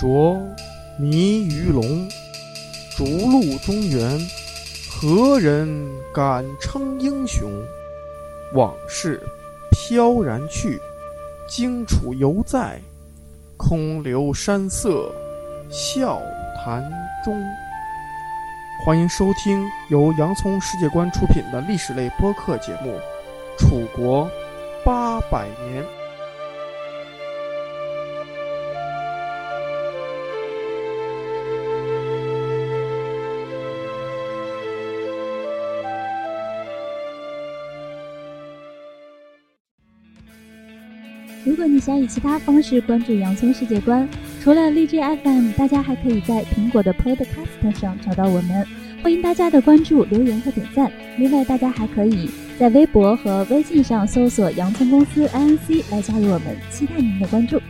着迷鱼龙，逐鹿中原，何人敢称英雄？往事飘然去，荆楚犹在，空留山色笑谈中。欢迎收听由洋葱世界观出品的历史类播客节目《楚国八百年》。如果你想以其他方式关注洋葱世界观，除了荔枝 FM，大家还可以在苹果的 Podcast 上找到我们。欢迎大家的关注、留言和点赞。另外，大家还可以在微博和微信上搜索“洋葱公司 INC” 来加入我们，期待您的关注。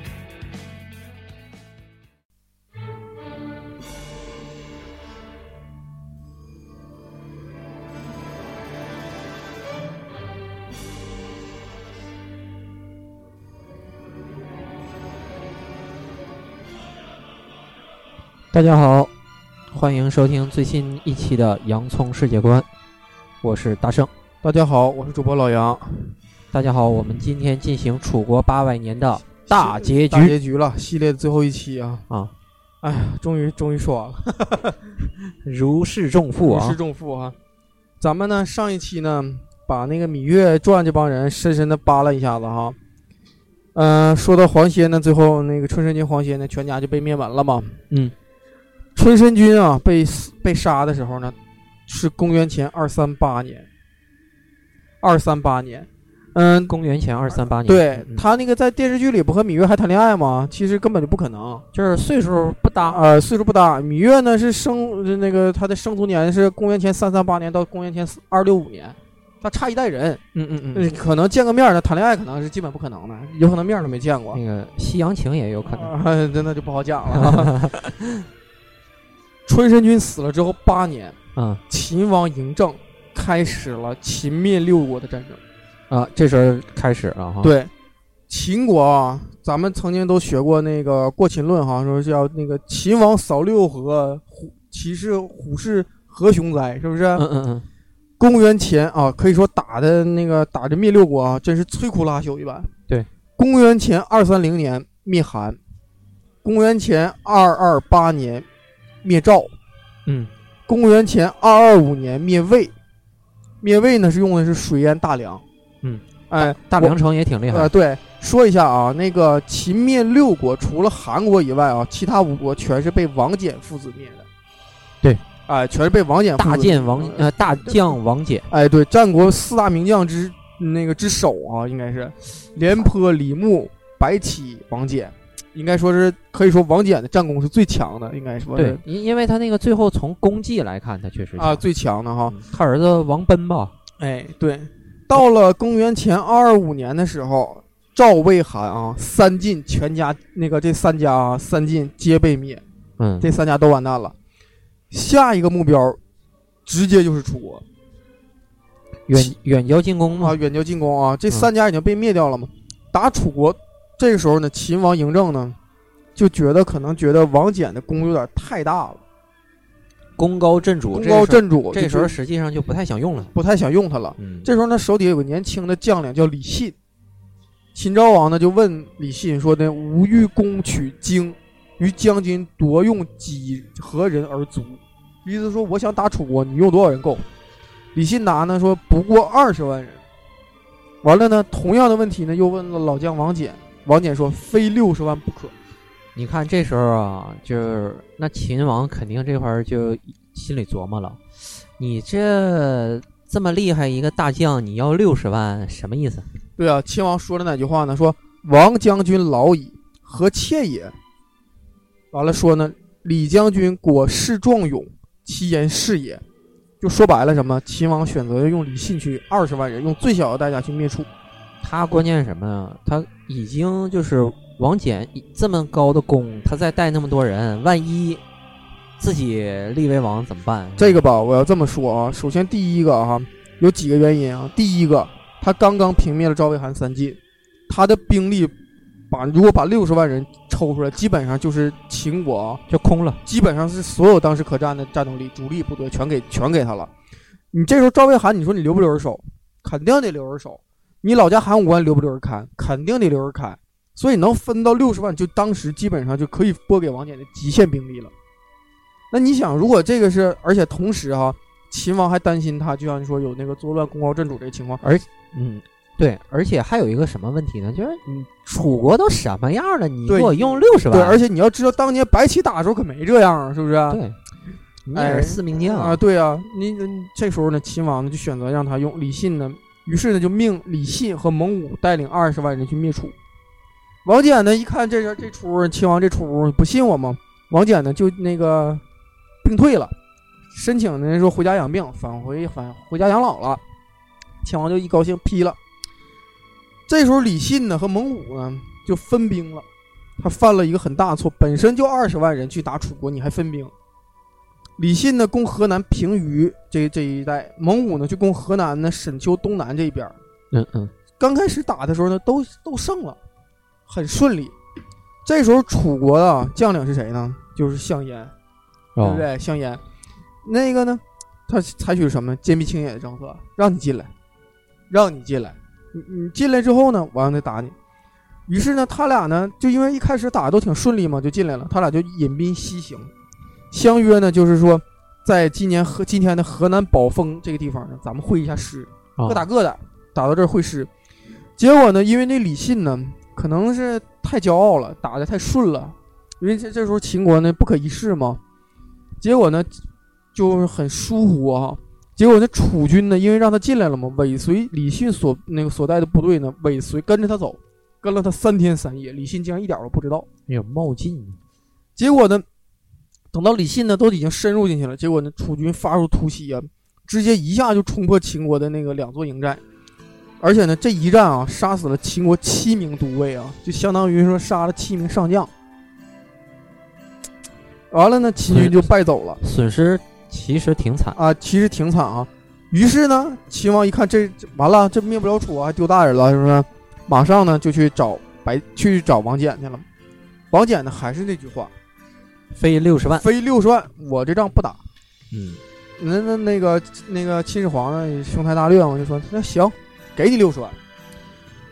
大家好，欢迎收听最新一期的《洋葱世界观》，我是大圣。大家好，我是主播老杨。大家好，我们今天进行楚国八百年的大结局，大结局了，系列的最后一期啊啊！哎呀，终于终于说完了，如释重负啊！如释重负啊！咱们呢，上一期呢，把那个芈月传这帮人深深的扒了一下子哈。嗯，说到黄歇呢，最后那个春申君黄歇呢，全家就被灭门了嘛。嗯。春申君啊，被被杀的时候呢，是公元前二三八年。二三八年，嗯，公元前二三八年。对他那个在电视剧里不和芈月还谈恋爱吗？其实根本就不可能，就是岁数不搭。呃，岁数不搭。芈月呢是生那个他的生卒年是公元前三三八年到公元前二六五年，他差一代人。嗯嗯嗯，可能见个面呢谈恋爱可能是基本不可能的，有可能面都没见过。那个西洋情也有可能，真的就不好讲了。春申君死了之后八年，嗯，秦王嬴政开始了秦灭六国的战争，啊，这时候开始了哈。对，秦国啊，咱们曾经都学过那个《过秦论》哈，说叫那个秦王扫六合，虎其是虎视何雄哉，是不是？嗯嗯嗯。公元前啊，可以说打的那个打着灭六国啊，真是摧枯拉朽一般。对，公元前二三零年灭韩，公元前二二八年。灭赵，嗯，公元前二二五年灭魏，灭魏呢是用的是水淹大梁，嗯，哎，大梁城也挺厉害。呃，对，说一下啊，那个秦灭六国，除了韩国以外啊，其他五国全是被王翦父子灭的。对，哎，全是被王翦大剑王呃大将王翦。哎，对，战国四大名将之那个之首啊，应该是廉颇、李牧、白起、王翦。应该说是可以说王翦的战功是最强的，应该说对，因因为他那个最后从功绩来看，他确实啊最强的哈。他儿子王贲吧，哎对，到了公元前二二五年的时候，赵魏韩啊三晋全家那个这三家啊三晋皆被灭，嗯，这三家都完蛋了。下一个目标直接就是楚国，远远交近攻啊，远交近攻啊，这三家已经被灭掉了嘛，打楚国。这个时候呢，秦王嬴政呢，就觉得可能觉得王翦的功有点太大了，功高震主。功高震主，这时候实际上就不太想用了，不太想用他了。这时候呢，手底下有个年轻的将领叫李信，秦昭王呢就问李信说呢：“吾欲攻取荆，于将军夺用几何人而足？”意思说我想打楚国，你用多少人够？李信答呢说不过二十万人。完了呢，同样的问题呢又问了老将王翦。王翦说：“非六十万不可。”你看这时候啊，就是那秦王肯定这块儿就心里琢磨了：你这这么厉害一个大将，你要六十万，什么意思？对啊，秦王说了哪句话呢？说：“王将军老矣，何妾也？”完了说呢：“李将军果势壮勇，其言是也。”就说白了，什么？秦王选择用李信去二十万人，用最小的代价去灭楚。他关键是什么呀？他已经就是王翦这么高的功，他再带那么多人，万一自己立为王怎么办？这个吧，我要这么说啊。首先第一个哈，有几个原因啊。第一个，他刚刚平灭了赵魏韩三晋，他的兵力把如果把六十万人抽出来，基本上就是秦国啊，就空了。基本上是所有当时可战的战斗力、主力部队全给全给他了。你这时候赵魏韩，你说你留不留人手？肯定得留人手。你老家函谷关留不留人看？肯定得留人看。所以能分到六十万，就当时基本上就可以拨给王翦的极限兵力了。那你想，如果这个是，而且同时哈、秦王还担心他，就像你说有那个作乱、功高震主这个情况，而嗯，对，而且还有一个什么问题呢？就是你楚国都什么样了，你给我用六十万？对，而且你要知道，当年白起打的时候可没这样啊，是不是？对，你也哎是四名将啊，对啊，你你这时候呢，秦王呢就选择让他用李信呢，于是呢就命李信和蒙武带领二十万人去灭楚。王翦呢一看这这出，秦王这出不信我吗？王翦呢就那个病退了，申请呢说回家养病，返回返回家养老了。秦王就一高兴批了。这时候李信呢和蒙武呢就分兵了，他犯了一个很大错，本身就二十万人去打楚国，你还分兵。李信呢攻河南平舆这这一带，蒙武呢就攻河南呢沈丘东南这一边儿。嗯嗯，刚开始打的时候呢，都都胜了，很顺利。这时候楚国的将领是谁呢？就是项燕，对不哦，对？项燕，那个呢，他采取什么坚壁清野的政策，让你进来，让你进来，你你进来之后呢，我让他打你。于是呢，他俩呢，就因为一开始打的都挺顺利嘛，就进来了。他俩就引兵西行，相约呢，就是说，在今年河今天的河南宝丰这个地方呢，咱们会一下师，哦各打各的，打到这儿会师。结果呢，因为那李信呢，可能是太骄傲了，打的太顺了，因为这这时候秦国呢不可一世嘛。结果呢，就是很疏忽啊。结果那楚军呢，因为让他进来了嘛，尾随李信所那个所带的部队呢，尾随跟着他走，跟了他三天三夜，李信竟然一点儿都不知道。哎呀冒进，结果呢，等到李信呢都已经深入进去了，结果呢，楚军发出突袭啊，直接一下就冲破秦国的那个两座营寨，而且呢，这一战啊，杀死了秦国七名都尉啊，就相当于说杀了七名上将。完了呢，秦军就败走了损失其实挺惨。啊，其实挺惨啊。于是呢，秦王一看这这完了，这灭不了楚啊，还丢大人了，是不是？马上呢就去找白去找王翦去了。王翦呢还是那句话，飞六十万，非六十万，我这仗不打。嗯，那那那个那个秦始皇呢，雄才大略我，就说那行，给你六十万，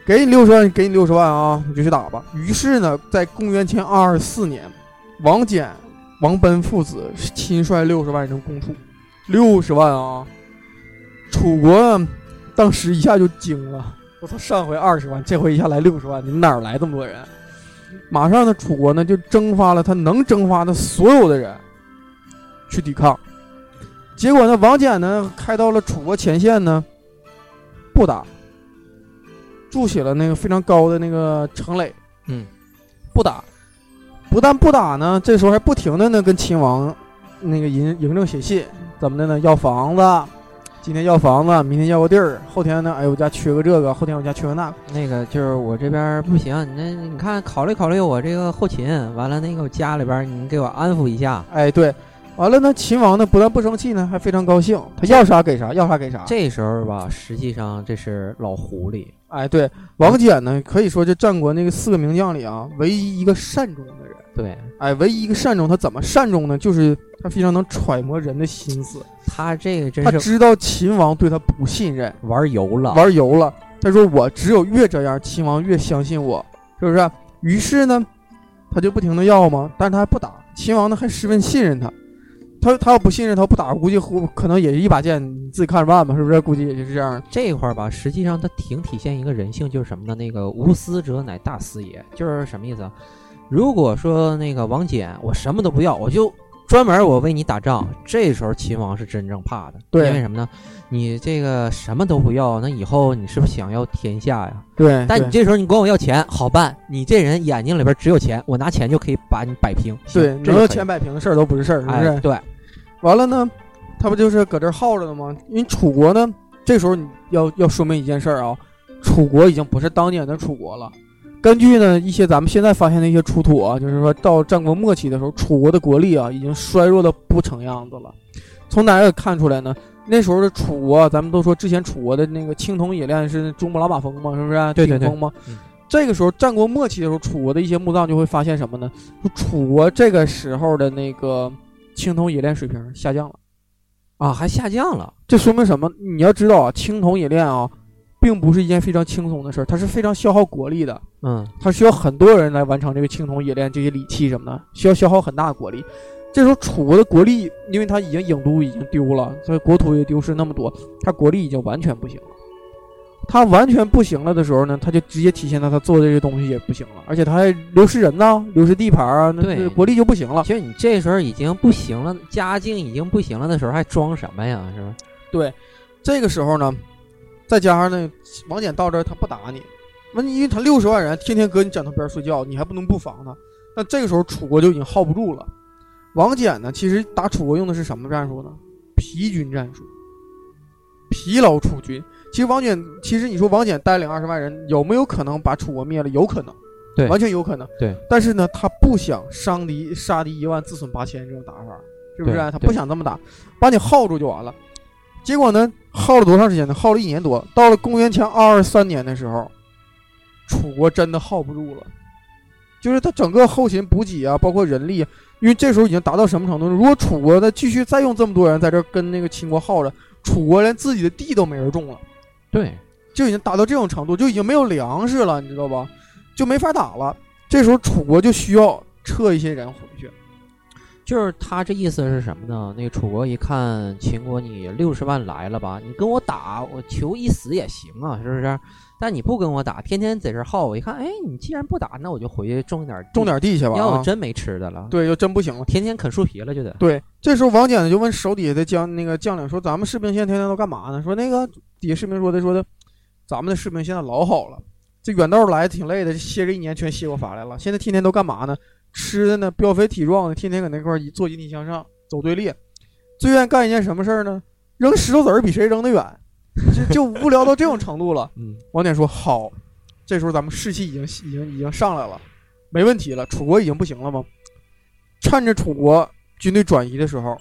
给你六十万，给你六十万啊，你就去打吧。于是呢，在公元前二十四年，王翦、王贲父子亲率六十万人攻楚，六十万啊！楚国当时一下就惊了，我操，上回二十万，这回一下来六十万，你们哪儿来这么多人？马上呢，楚国呢就征发了他能征发的所有的人去抵抗。结果呢，王翦呢开到了楚国前线呢，不打，筑起了那个非常高的那个城垒，嗯，不打，不但不打呢，这时候还不停的呢跟秦王那个嬴嬴政写信，怎么的呢？要房子，今天要房子，明天要个地儿，后天呢，哎，我家缺个这个，后天我家缺个那个，那个就是我这边不行，你那你看考虑考虑我这个后勤，完了那个我家里边你给我安抚一下。哎，对，完了呢，秦王呢不但不生气呢，还非常高兴，他要啥给啥，要啥给啥。这时候吧，实际上这是老狐狸，哎，对，王翦呢，可以说这战国那个四个名将里啊，唯一一个善终。对哎，唯一一个善终，他怎么善终呢？就是他非常能揣摩人的心思，他这个真是他知道秦王对他不信任，玩油了。玩油了。他说：“我只有越这样，秦王越相信我，是不是？”于是呢，他就不停的要嘛，但是他还不打。秦王呢还十分信任他，他他要不信任他不打，估计可能也是一把剑，你自己看着办吧，是不是？估计也就是这样。这一块儿吧，实际上他挺体现一个人性，就是什么呢？那个无私者乃大私也，就是什么意思啊？如果说那个王翦，我什么都不要，我就专门我为你打仗，这时候秦王是真正怕的，对因为什么呢？你这个什么都不要，那以后你是不是想要天下呀？对，但你这时候你管我要钱，好办，你这人眼睛里边只有钱，我拿钱就可以把你摆平。对这个可以能有钱摆平的事儿都不是事儿，是不是？哎，对，完了呢，他不就是搁这儿耗着呢吗？因为楚国呢，这时候你要要说明一件事儿啊，楚国已经不是当年的楚国了。根据呢一些咱们现在发现的一些出土啊，就是说到战国末期的时候，楚国的国力啊已经衰弱的不成样子了。从哪个看出来呢？那时候的楚国，咱们都说之前楚国的那个青铜冶炼是珠穆朗玛峰嘛，是不是？对对对顶峰嘛。嗯这个时候战国末期的时候，楚国的一些墓葬就会发现什么呢？就楚国这个时候的那个青铜冶炼水平下降了。啊，还下降了。这说明什么？你要知道啊，青铜冶炼啊，并不是一件非常轻松的事儿，它是非常消耗国力的。嗯，它需要很多人来完成这个青铜冶炼这些礼器什么的，需要消耗很大的国力。这时候楚国的国力，因为它已经郢都已经丢了，所以国土也丢失那么多，它国力已经完全不行了。它完全不行了的时候呢，它就直接体现在它做的这些东西也不行了，而且它还流失人呢，流失地盘啊，那对国力就不行了。其实你这时候已经不行了，家境已经不行了的时候，还装什么呀？是吧？这个时候呢，再加上呢，王翦到这儿他不打你，那你因为他六十万人天天搁你枕头边睡觉，你还不能不防他。那这个时候楚国就已经耗不住了。王翦呢，其实打楚国用的是什么战术呢？疲军战术，疲劳楚军。其实王翦，其实你说王翦带领二十万人，有没有可能把楚国灭了？有可能，对完全有可能。对，但是呢，他不想伤敌杀敌一万，自损八千这种打法，是不是？他不想这么打，把你耗住就完了。结果呢，耗了多长时间呢？耗了一年多。到了公元前二二三年的时候，楚国真的耗不住了，就是他整个后勤补给啊，包括人力，因为这时候已经达到什么程度呢？如果楚国再继续再用这么多人在这儿跟那个秦国耗着，楚国连自己的地都没人种了。对，就已经达到这种程度，就已经没有粮食了，你知道吧？就没法打了。这时候楚国就需要撤一些人回去。就是他这意思是什么呢？那个楚国一看秦国你六十万来了吧，你跟我打，我求一死也行啊，是不是？但你不跟我打，天天在这儿耗，我一看，哎，你既然不打，那我就回去种点地种，点地去吧。啊要我真没吃的了，对，就真不行了。天天啃树皮了就得。对，这时候王翦呢就问手底下的将那个将领说：“咱们士兵现在天天都干嘛呢？”说那个底下士兵说的说的，咱们的士兵现在老好了，这远道来挺累的，歇这一年全歇过乏来了。现在天天都干嘛呢？吃的呢，膘肥体壮的，天天搁那块儿做引体向上，走队列。最愿意干一件什么事儿呢？扔石头子儿比谁扔得远，就就无聊到这种程度了。嗯，王翦说：“好，这时候咱们士气已经已经已经上来了，没问题了。楚国已经不行了吗？趁着楚国军队转移的时候，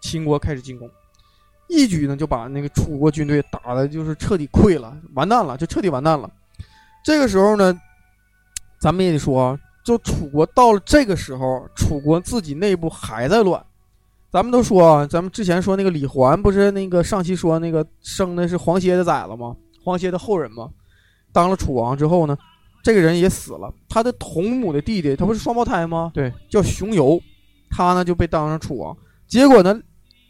秦国开始进攻，一举呢就把那个楚国军队打的就是彻底溃了，完蛋了，就彻底完蛋了。这个时候呢，咱们也得说啊，就楚国到了这个时候，楚国自己内部还在乱。咱们都说啊，咱们之前说那个李环不是那个上期说那个生的是黄歇的崽子吗？黄歇的后人吗？当了楚王之后呢，这个人也死了。他的同母的弟弟，他不是双胞胎吗？对，叫熊游，他呢就被当上楚王。结果呢，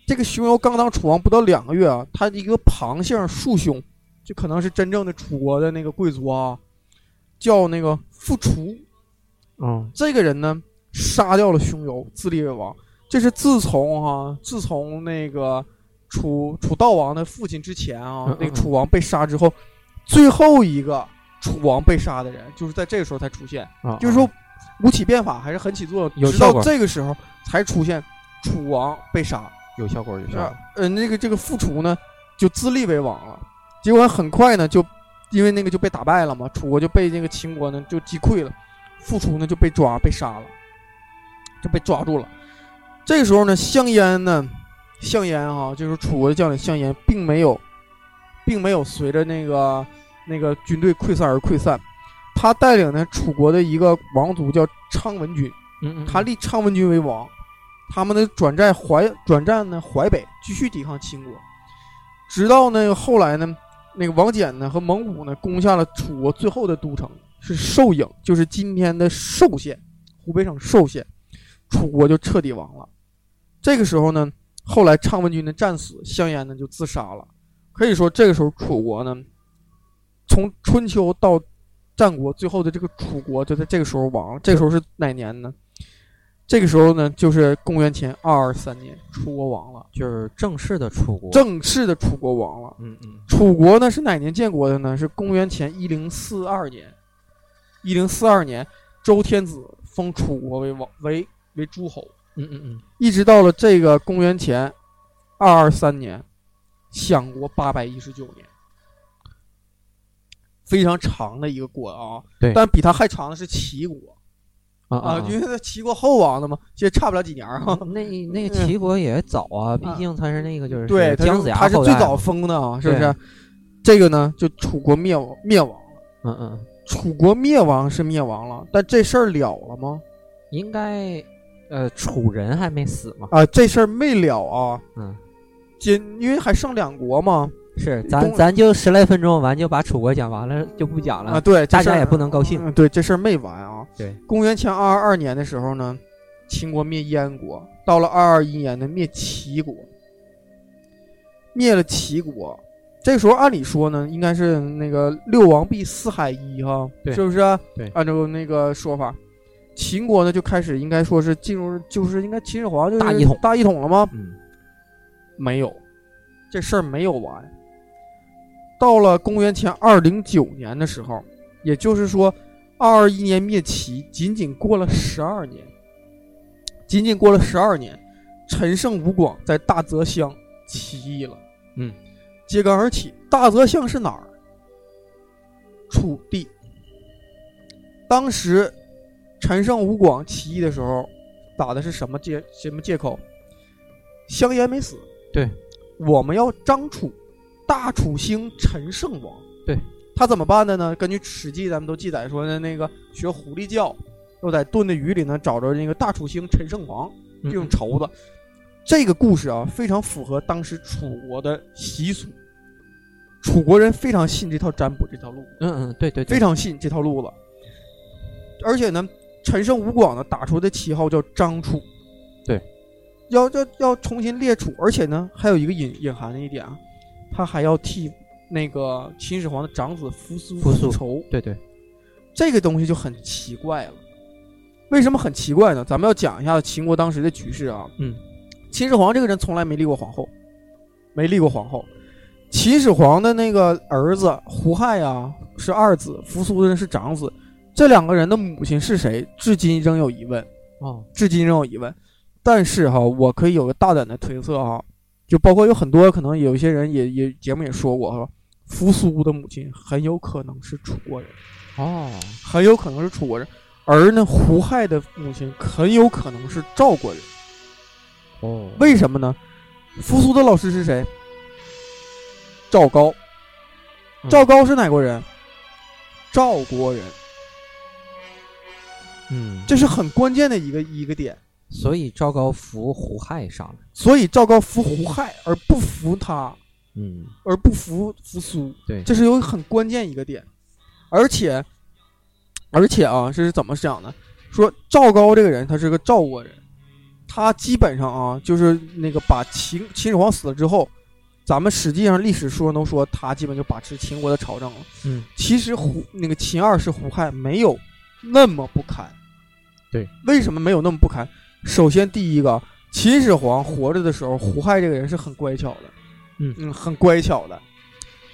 这个熊游刚当楚王不到两个月啊，他的一个旁姓庶兄，就可能是真正的楚国的那个贵族啊，叫那个傅除。嗯，这个人呢，杀掉了熊由，自立为王。这是自从哈、自从那个楚楚悼王的父亲之前啊，嗯嗯那个楚王被杀之后，最后一个楚王被杀的人，就是在这个时候才出现。啊，就是说，吴起变法还是很起作用，直到这个时候才出现楚王被杀。有效果，有效啊果。，呃，那个这个复楚呢，就自立为王了。结果很快呢，就因为那个就被打败了嘛，楚国就被那个秦国呢就击溃了，傅楚呢就被抓被杀了，就被抓住了。这个时候呢，项燕呢，项燕哈、就是楚国的将领项燕，并没有，并没有随着那个那个军队溃散而溃散，他带领呢楚国的一个王族叫昌文君，他立昌文君为王，他们呢转战淮转战呢淮北，继续抵抗秦国，直到呢后来呢，那个王翦呢和蒙古呢攻下了楚国最后的都城是寿颍，就是今天的寿县，湖北省寿县，楚国就彻底亡了。这个时候呢，后来昌文君的战死，项燕呢就自杀了。可以说，这个时候楚国呢，从春秋到战国最后的这个楚国就在这个时候亡了。这个时候是哪年呢？这个时候呢，就是公元前二二三年，楚国亡了，就是正式的楚国。正式的楚国亡了。嗯嗯楚国呢是哪年建国的呢？是公元前一零四二年。一零四二年，周天子封楚国为王为为诸侯，嗯嗯嗯，一直到了这个公元前二二三年，享国八百一十九年，非常长的一个国啊。对但比他还长的是齐国啊啊，因为它齐国后亡的嘛，其实差不了几年儿哈。那那个齐国也早啊，毕竟他是那个就是对，姜子牙他是最早封的啊，是不是？这个呢，就楚国灭亡灭亡了。嗯嗯楚国灭亡是灭亡了，但这事儿了了吗？应该，呃，楚人还没死吗？啊，这事儿没了啊。嗯，今因为还剩两国嘛。是，咱公咱就十来分钟完就把楚国讲完了，就不讲了。啊，对，这事儿大家也不能高兴。嗯，对，这事儿没完啊。对，公元前二二二年的时候呢，秦国灭燕国，到了二二一年呢，灭齐国，灭了齐国。这时候按理说呢，应该是那个六王必四海一哈，对是不是啊？对按照那个说法，秦国呢就开始应该说是进入，就是应该秦始皇就是大一统大一统了吗？嗯，没有，这事儿没有完。到了公元前二零九年的时候，也就是说，二二一年灭齐，仅仅过了十二年，仅仅过了十二年，陈胜吴广在大泽乡起义了。嗯，揭竿而起。大泽乡是哪儿？楚地。当时陈胜吴广起义的时候，打的是什么借什么借口？香烟没死。对，我们要张楚，大楚兴，陈胜王。对，他怎么办的呢？根据《史记》，咱们都记载说的那个学狐狸叫，又在炖的鱼里呢找着那个大楚兴，陈胜王嗯这种绸子。这个故事啊，非常符合当时楚国的习俗。楚国人非常信这套占卜这条路，嗯嗯，对对对，非常信这套路了。而且呢，陈胜吴广呢打出的旗号叫张楚，对，要要要重新列楚，而且呢还有一个隐隐含的一点啊，他还要替那个秦始皇的长子扶苏扶苏复仇，对对，这个东西就很奇怪了。为什么很奇怪呢？咱们要讲一下秦国当时的局势啊。嗯，秦始皇这个人从来没立过皇后，没立过皇后。秦始皇的那个儿子胡亥呀是二子，扶苏的是长子。这两个人的母亲是谁？至今仍有疑问，啊，至今仍有疑问。但是哈，我可以有个大胆的推测哈，就包括有很多可能有一些人也也节目也说过哈，扶苏的母亲很有可能是楚国人。哦，很有可能是楚国人，而呢，胡亥的母亲很有可能是赵国人。哦，为什么呢？扶苏的老师是谁？赵高。嗯赵高是哪国人？赵国人。嗯，这是很关键的一个一个点。所以赵高扶胡亥上了。所以赵高服胡亥，而不服他，嗯，而不服扶苏。对，这是有很关键一个点。而且，而且啊，这是怎么想的？说赵高这个人，他是个赵国人，他基本上啊，就是那个把秦秦始皇死了之后，咱们实际上历史书上都说他基本就把持秦国的朝政了。嗯，其实胡那个秦二世胡亥没有那么不堪。对，为什么没有那么不堪？首先第一个，秦始皇活着的时候，胡亥这个人是很乖巧的，嗯嗯，很乖巧的，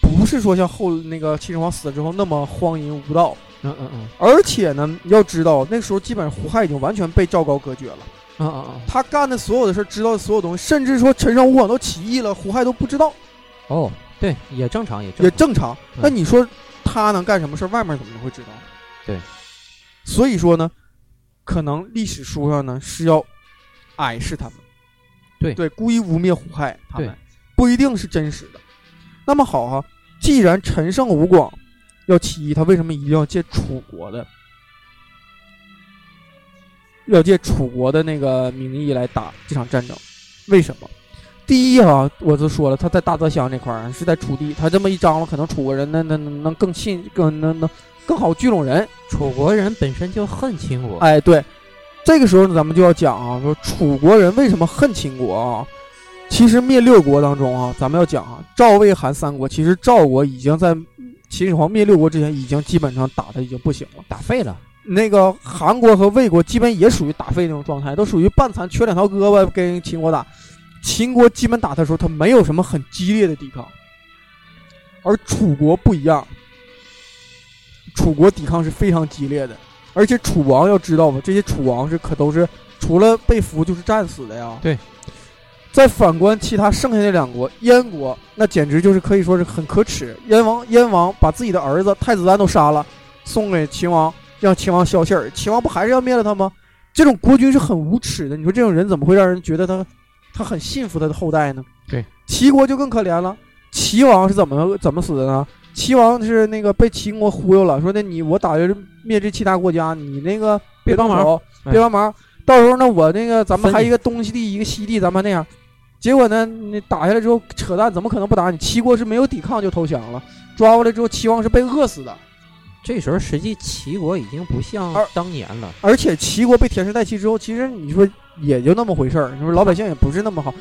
不是说像后那个秦始皇死了之后那么荒淫无道。嗯嗯嗯，而且呢，要知道那时候基本上胡亥已经完全被赵高隔绝了，啊啊啊，他干的所有的事儿，知道的所有东西，甚至说陈胜吴广都起义了，胡亥都不知道，哦，对，也正常，也正也常。正常。嗯那你说他能干什么事儿？外面怎么会知道？对，所以说呢，可能历史书上呢是要矮视他们，对对，故意污蔑胡亥他们，不一定是真实的。那么好哈、既然陈胜吴广要起义，他为什么一定要借楚国的？要借楚国的那个名义来打这场战争，为什么？第一啊，我就说了，他在大泽乡这块儿是在楚地，他这么一张罗，可能楚国人那那那能更信更能能更好聚拢人。楚国人本身就恨秦国。哎，对，这个时候呢，咱们就要讲啊，说楚国人为什么恨秦国啊？其实灭六国当中啊，咱们要讲啊，赵魏韩三国，其实赵国已经在秦始皇灭六国之前，已经基本上打的已经不行了。打废了。那个韩国和魏国基本也属于打废那种状态，都属于半残缺两条胳膊跟秦国打。秦国基本打他的时候，他没有什么很激烈的抵抗，而楚国不一样，楚国抵抗是非常激烈的，而且楚王要知道吧，这些楚王是可都是除了被俘就是战死的呀。对。再反观其他剩下的两国，燕国那简直就是可以说是很可耻。燕王燕王把自己的儿子太子丹都杀了，送给秦王，让秦王消气儿，秦王不还是要灭了他吗？这种国君是很无耻的。你说这种人怎么会让人觉得他他很信服他的后代呢？对，齐国就更可怜了。齐王是怎么怎么死的呢？齐王是那个被秦国忽悠了，说那你我打着灭这其他国家，你那个别帮忙别帮忙。到时候呢，我那个咱们还一个东西地，一个西地，咱们那样。结果呢，你打下来之后扯淡，怎么可能不打你？齐国是没有抵抗就投降了，抓过来之后，齐王是被饿死的。这时候实际齐国已经不像而当年了，而且齐国被田氏代齐之后，其实你说也就那么回事儿，你说老百姓也不是那么好。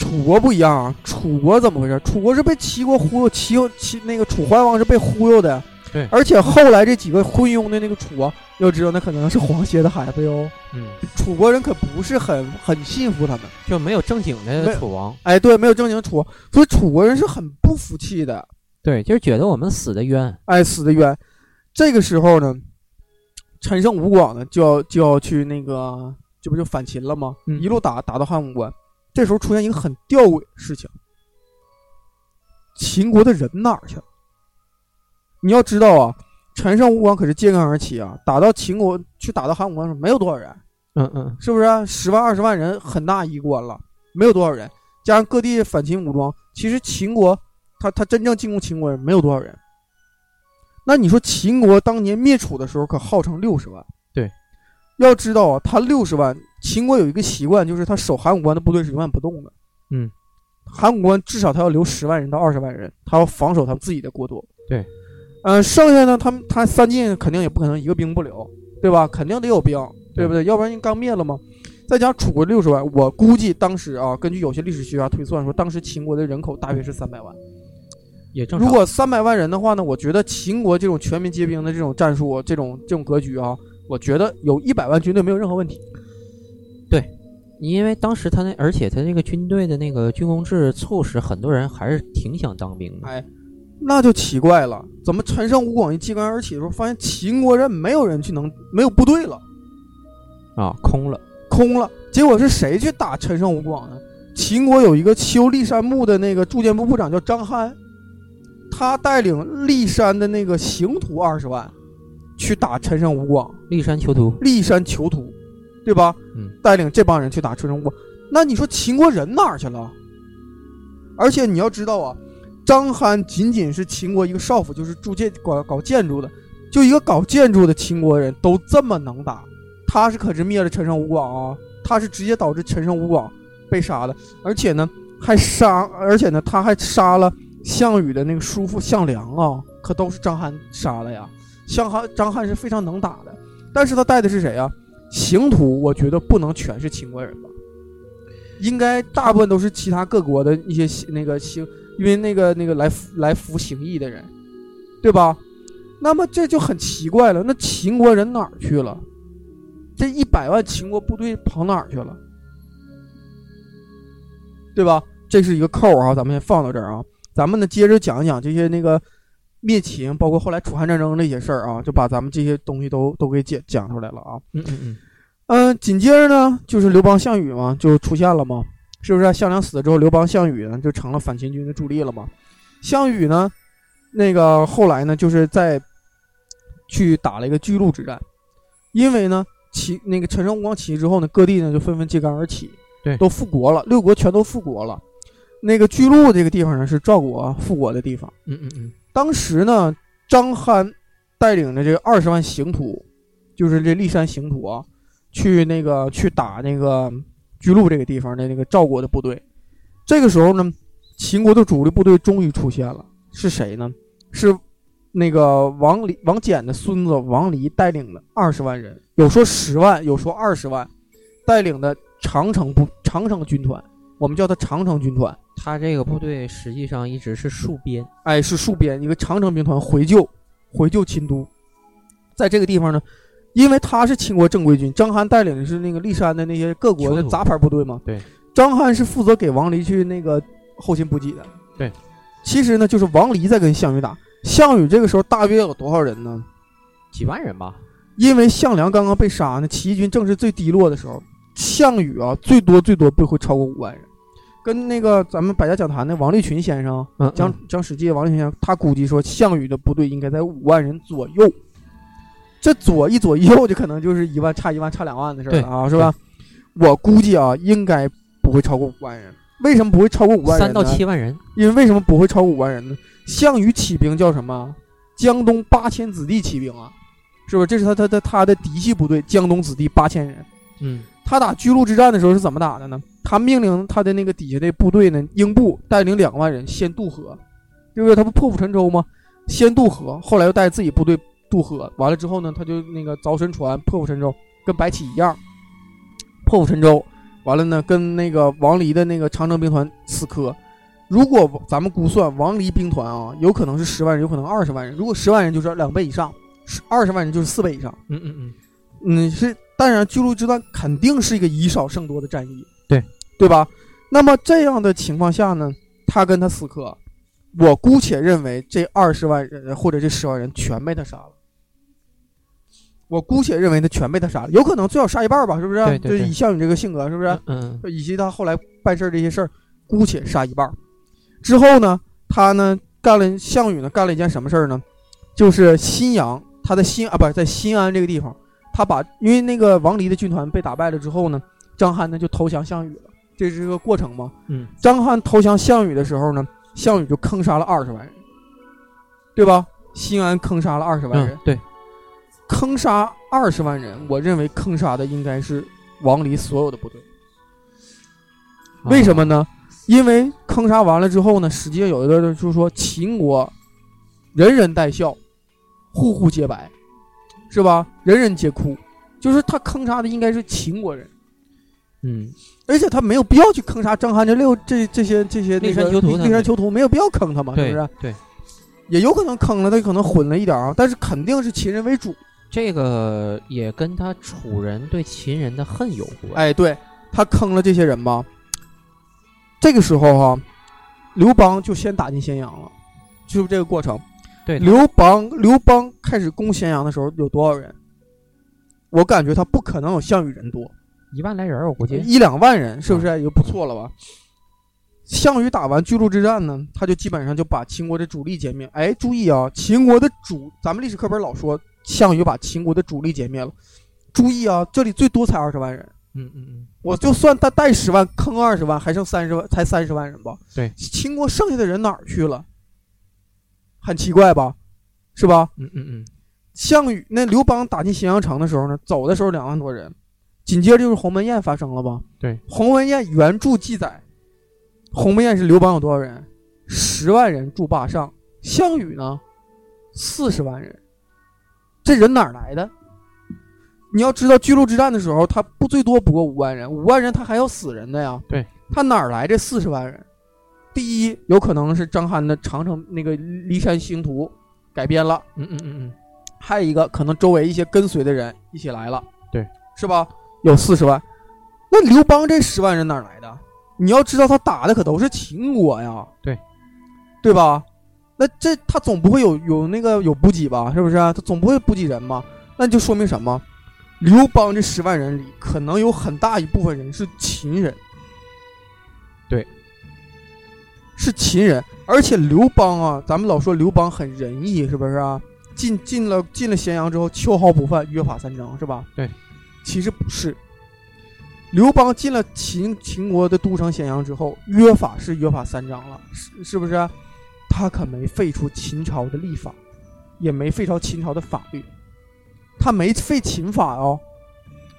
楚国不一样啊，楚国怎么回事？楚国是被齐国忽悠，齐齐那个楚怀王是被忽悠的。对而且后来这几个昏庸的那个楚王，要知道那可能是皇协的孩子哟。嗯，楚国人可不是很很信服他们，就没有正经的楚王，哎，对，没有正经楚王，所以楚国人是很不服气的，对，就是觉得我们死的冤，哎，死的冤。这个时候呢，陈胜吴广呢就要就要去那个，这不就反秦了吗？嗯一路打打到函谷关，这时候出现一个很吊诡的事情：秦国的人哪儿去了？你要知道啊，陈胜吴广可是揭竿而起啊，打到秦国去打到函谷关的时候没有多少人，嗯嗯，是不是？十万二十万人很大一关了，没有多少人，加上各地反秦武装，其实秦国他他真正进攻秦国人没有多少人。那你说秦国当年灭楚的时候可号称六十万，对，要知道啊，他六十万，秦国有一个习惯，就是他守函谷关的部队是永远不动的，嗯，函谷关至少他要留十万人到二十万人，他要防守他们自己的国土，对，嗯、剩下呢，他们他三晋肯定也不可能一个兵不留，对吧？肯定得有兵，对不对？要不然人刚灭了吗？再加上楚国六十万，我估计当时啊，根据有些历史学家推算说，当时秦国的人口大约是三百万。也正常。如果三百万人的话呢，我觉得秦国这种全民皆兵的这种战术，这种这种格局啊，我觉得有一百万军队没有任何问题。对因为当时他那，而且他这个军队的那个军功制，促使很多人还是挺想当兵的。哎，那就奇怪了，怎么陈胜吴广一揭竿而起的时候，发现秦国人没有人去能没有部队了，啊，空了。空了。结果是谁去打陈胜吴广呢？秦国有一个修骊山墓的那个住建部部长叫张邯，他带领骊山的那个刑徒二十万去打陈胜吴广。骊山囚徒，骊山囚徒，对吧？嗯，带领这帮人去打陈胜吴广，那你说秦国人哪儿去了？而且你要知道啊，张邯仅仅是秦国一个少府，就是住建搞搞建筑的，就一个搞建筑的秦国人都这么能打，他是可是灭了陈胜吴广啊，他是直接导致陈胜吴广被杀的，而且呢还杀，而且呢他还杀了项羽的那个叔父项梁啊，可都是张邯杀了呀。项邯张邯是非常能打的，但是他带的是谁啊？刑徒，我觉得不能全是秦国人吧，应该大部分都是其他各国的一些那个刑，因为那个那个来来服刑役的人，对吧？那么这就很奇怪了，那秦国人哪儿去了？这一百万秦国部队跑哪儿去了？对吧？这是一个扣啊，咱们先放到这儿啊。咱们呢接着讲一讲这些那个灭秦，包括后来楚汉战争那些事儿啊，就把咱们这些东西都都给讲讲出来了啊。嗯嗯嗯，嗯，紧接着呢，就是刘邦、项羽嘛，就出现了嘛，是不是？项梁死了之后，刘邦、项羽呢就成了反秦军的主力了嘛。项羽呢，那个后来呢，就是在去打了一个巨鹿之战，因为呢，起那个陈胜吴广起义之后呢，各地呢就纷纷揭竿而起，对都复国了，六国全都复国了。那个巨鹿这个地方呢，是赵国复国的地方。嗯嗯嗯，当时呢，张邯带领的这个二十万刑徒，就是这骊山刑徒啊，去那个去打那个巨鹿这个地方的那个赵国的部队。这个时候呢，秦国的主力部队终于出现了，是谁呢？是那个王离王翦的孙子王离带领的二十万人，有说十万，有说二十万，带领的长城部长城军团，我们叫它长城军团。他这个部队实际上一直是戍边。哎，是戍边一个长城兵团回救，回救秦都。在这个地方呢，因为他是秦国正规军，张邯带领的是那个骊山的那些各国的杂牌部队嘛。对，张邯是负责给王离去那个后勤补给的。对，其实呢，就是王离在跟项羽打。项羽这个时候大约有多少人呢？几万人吧？因为项梁刚刚被杀呢，起义军正是最低落的时候。项羽啊，最多最多不会超过五万人。跟那个咱们百家讲坛的王立群先生嗯，讲嗯讲史记，王立群先生他估计说，项羽的部队应该在五万人左右。这左一左一右，就可能就是一万差一万差两万的事儿了啊，是吧？我估计啊，应该不会超过五万人。为什么不会超过五万人三到呢？七万人，因为为什么不会超过五万人呢？项羽起兵叫什么？江东八千子弟起兵啊，是不是？这是他他他他的嫡系部队，江东子弟八千人。嗯他打巨鹿之战的时候是怎么打的呢？他命令他的那个底下的部队呢，英布带领两万人先渡河，对不对？他不破釜沉舟吗？先渡河，后来又带着自己部队渡河，完了之后呢，他就那个凿沉船，破釜沉舟，跟白起一样，破釜沉舟。完了呢，跟那个王离的那个长征兵团死磕。如果咱们估算王离兵团啊，有可能是十万人，有可能二十万人。如果十万人就是两倍以上，十二十万人就是四倍以上。嗯嗯嗯，你，是，当然，巨鹿之战肯定是一个以少胜多的战役，对，对吧？那么这样的情况下呢，他跟他死磕，我姑且认为这二十万人或者这十万人全被他杀了。我姑且认为他全被他杀了，有可能最少杀一半吧，是不是？对对对就是以项羽这个性格，是不是？嗯嗯以及他后来办事儿这些事儿，姑且杀一半。之后呢，他呢干了项羽呢干了一件什么事儿呢？就是新阳，他在新啊不是在新安这个地方，他把因为那个王离的军团被打败了之后呢，张邯呢就投降项羽了，这是个过程嘛。嗯张邯投降项羽的时候呢，项羽就坑杀了二十万人，对吧？新安坑杀了二十万人嗯，，对，坑杀二十万人，我认为坑杀的应该是王离所有的部队。为什么呢？呢？因为坑杀完了之后呢，实际上有一个就是说秦国人人带孝，户户皆白，是吧？人人皆哭，就是他坑杀的应该是秦国人，嗯，而且他没有必要去坑杀张邯这六这这些这些那个骊山囚徒他们猎山囚徒没有必要坑他嘛，是对不是？对，也有可能坑了，他可能混了一点啊，但是肯定是秦人为主。这个也跟他楚人对秦人的恨有关。哎，对他坑了这些人吧。这个时候哈、刘邦就先打进咸阳了，就是这个过程。对，刘邦刘邦开始攻咸阳的时候有多少人？我感觉他不可能有项羽人多，一万来人儿，我估计。一两万人是不是也不错了吧？项羽打完巨鹿之战呢，他就基本上就把秦国的主力歼灭。哎，注意啊，秦国的主，咱们历史课本老说项羽把秦国的主力歼灭了。注意啊，这里最多才二十万人。嗯嗯嗯，我就算他带十万，坑二十万，还剩三十万，才三十万人吧？对秦国剩下的人哪儿去了？很奇怪吧？是吧？嗯嗯嗯，项羽那刘邦打进咸阳城的时候呢，走的时候两万多人，紧接着就是鸿门宴发生了吧？对，鸿门宴原著记载，鸿门宴是刘邦有多少人？十万人驻霸上，项羽呢，四十万人，这人哪儿来的？你要知道，巨鹿之战的时候，他不最多不过五万人，五万人他还要死人的呀。对，他哪儿来这四十万人？第一，有可能是张翰的长城那个骊山星图改编了。嗯嗯嗯嗯，还有一个可能周围一些跟随的人一起来了，对，是吧？有四十万，那刘邦这十万人哪儿来的？你要知道他打的可都是秦国呀，对，对吧？那这他总不会有有那个有补给吧？是不是？他总不会补给人吧？那就说明什么？刘邦这十万人里，可能有很大一部分人是秦人，对，是秦人。而且刘邦啊，咱们老说刘邦很仁义，是不是啊？进进了进了咸阳之后，秋毫不犯，约法三章，是吧？对，其实不是。刘邦进了秦秦国的都城咸阳之后，约法是约法三章了，是是不是？他可没废除秦朝的立法，也没废除秦朝的法律，他没废秦法哦，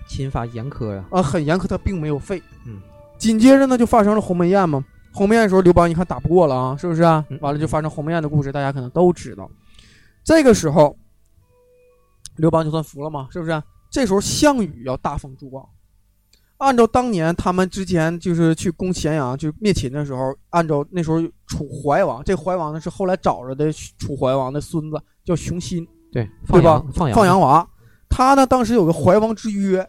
秦法严苛呀。啊，很严苛，他并没有废。嗯，紧接着呢，就发生了鸿门宴嘛。鸿门宴的时候，刘邦一看打不过了啊，是不是啊嗯？完了就发生鸿门宴的故事，大家可能都知道。这个时候，刘邦就算服了嘛，是不是？这时候项羽要大封诸王。按照当年他们之前就是去攻咸阳，就灭秦的时候，按照那时候楚怀王，这怀王呢是后来找着的楚怀王的孙子，叫熊心，对，放吧羊放羊放羊娃。他呢当时有个怀王之约，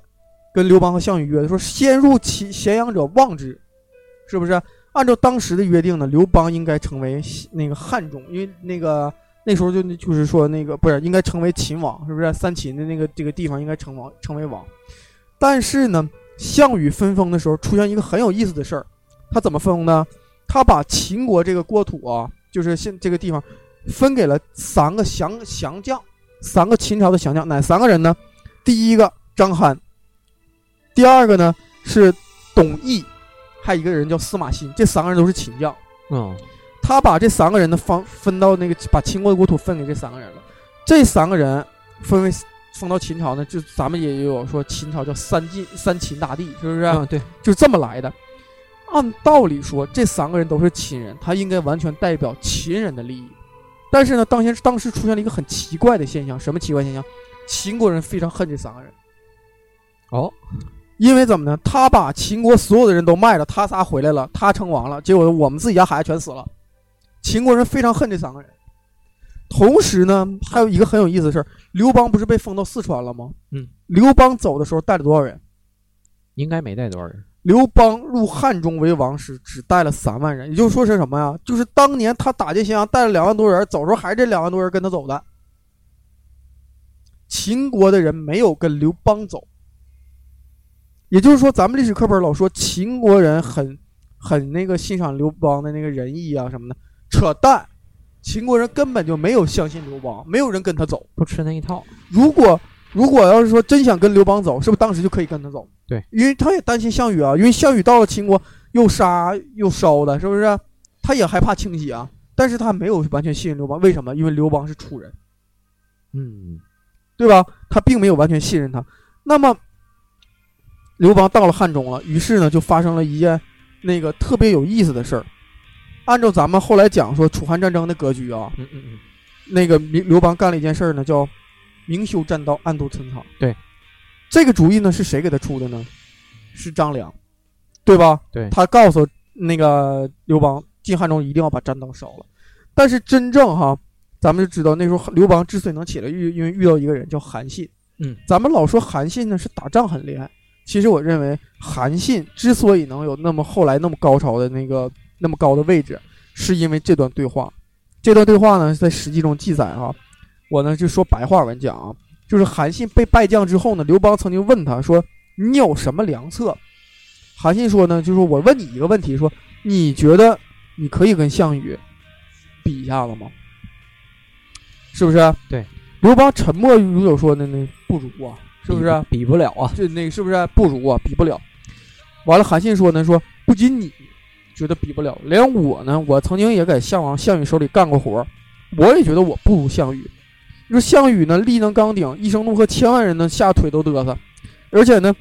跟刘邦和项羽约的，说先入其咸阳者望之，是不是？按照当时的约定呢，刘邦应该成为那个汉中，因为那个那时候就就是说那个不是应该成为秦王，是不是？三秦的那个这个地方应该成王成为王，但是呢，项羽分封的时候出现一个很有意思的事儿，他怎么分封呢？他把秦国这个国土啊，就是现这个地方分给了三个降降将，三个秦朝的降将，哪三个人呢？第一个张邯，第二个呢是董翳，还有一个人叫司马欣，这三个人都是秦将。嗯他把这三个人的方分到那个把秦国的国土分给这三个人了。这三个人分为封到秦朝呢，就咱们也有说秦朝叫三晋三秦大地，是不是？嗯，对，就这么来的。按道理说，这三个人都是秦人，他应该完全代表秦人的利益。但是呢，当前当时出现了一个很奇怪的现象，什么奇怪现象？秦国人非常恨这三个人，哦，因为怎么呢？他把秦国所有的人都卖了，他仨回来了，他称王了，结果我们自己家孩子全死了。秦国人非常恨这三个人。同时呢，还有一个很有意思的事儿，刘邦不是被封到四川了吗？嗯，刘邦走的时候带了多少人？应该没带多少人。刘邦入汉中为王时，只带了三万人，也就是说是什么呀？就是当年他打进咸阳带了两万多人，走时候还是这两万多人跟他走的。秦国的人没有跟刘邦走，也就是说，咱们历史课本老说秦国人很很那个欣赏刘邦的那个仁义啊什么的，扯淡！秦国人根本就没有相信刘邦，没有人跟他走。不吃那一套。如果如果要是说真想跟刘邦走，是不是当时就可以跟他走？对，因为他也担心项羽啊，因为项羽到了秦国又杀又烧的，是不是？他也害怕清洗啊，但是他没有完全信任刘邦，为什么？因为刘邦是楚人，嗯对吧？他并没有完全信任他。那么刘邦到了汉中了，于是呢就发生了一件那个特别有意思的事儿。按照咱们后来讲说楚汉战争的格局啊，嗯嗯嗯，那个明刘邦干了一件事儿呢，叫明修栈道，暗度陈仓。对，这个主意呢是谁给他出的呢？是张良，对吧？对他告诉那个刘邦，进汉中一定要把栈道烧了。但是真正哈，咱们就知道那时候刘邦之所以能起来，遇因为遇到一个人叫韩信。嗯，咱们老说韩信呢是打仗很厉害，其实我认为韩信之所以能有那么后来那么高潮的那个那么高的位置，是因为这段对话。这段对话呢，在《史记》中记载啊，我呢就说白话文讲啊，就是韩信被败将之后呢，刘邦曾经问他说：“你有什么良策？”韩信说呢，就是我问你一个问题，说你觉得你可以跟项羽比一下子吗？是不是？对。刘邦沉默如有说的那，不如啊，是不是？比不了啊？这那个是不是不如啊？比不了。完了，韩信说呢，说不仅你觉得比不了，连我呢，我曾经也在项王项羽手里干过活儿，我也觉得我不如项羽。你说项羽呢，力能刚鼎，一声怒喝，千万人呢下腿都嘚瑟，而且呢，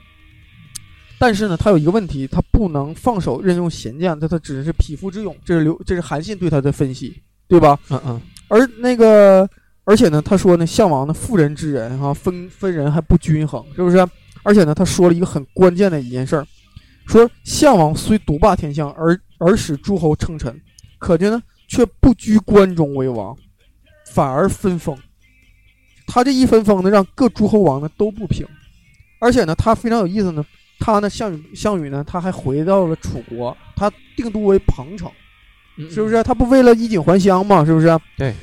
但是呢，他有一个问题，他不能放手任用贤将，他他只是匹夫之勇，这是刘这是韩信对他的分析，对吧？嗯嗯，而那个，而且呢，他说呢，项王呢，妇人之仁哈、分分人还不均衡，是不是？而且呢，他说了一个很关键的一件事儿，说项王虽独霸天下，而而使诸侯称臣，可见呢，却不居关中为王，反而分封。他这一分封呢，让各诸侯王呢都不平，而且呢，他非常有意思呢，他呢，项羽项羽呢，他还回到了楚国，他定都为彭城。是不？是？他不为了衣锦还乡嘛？是不是？对。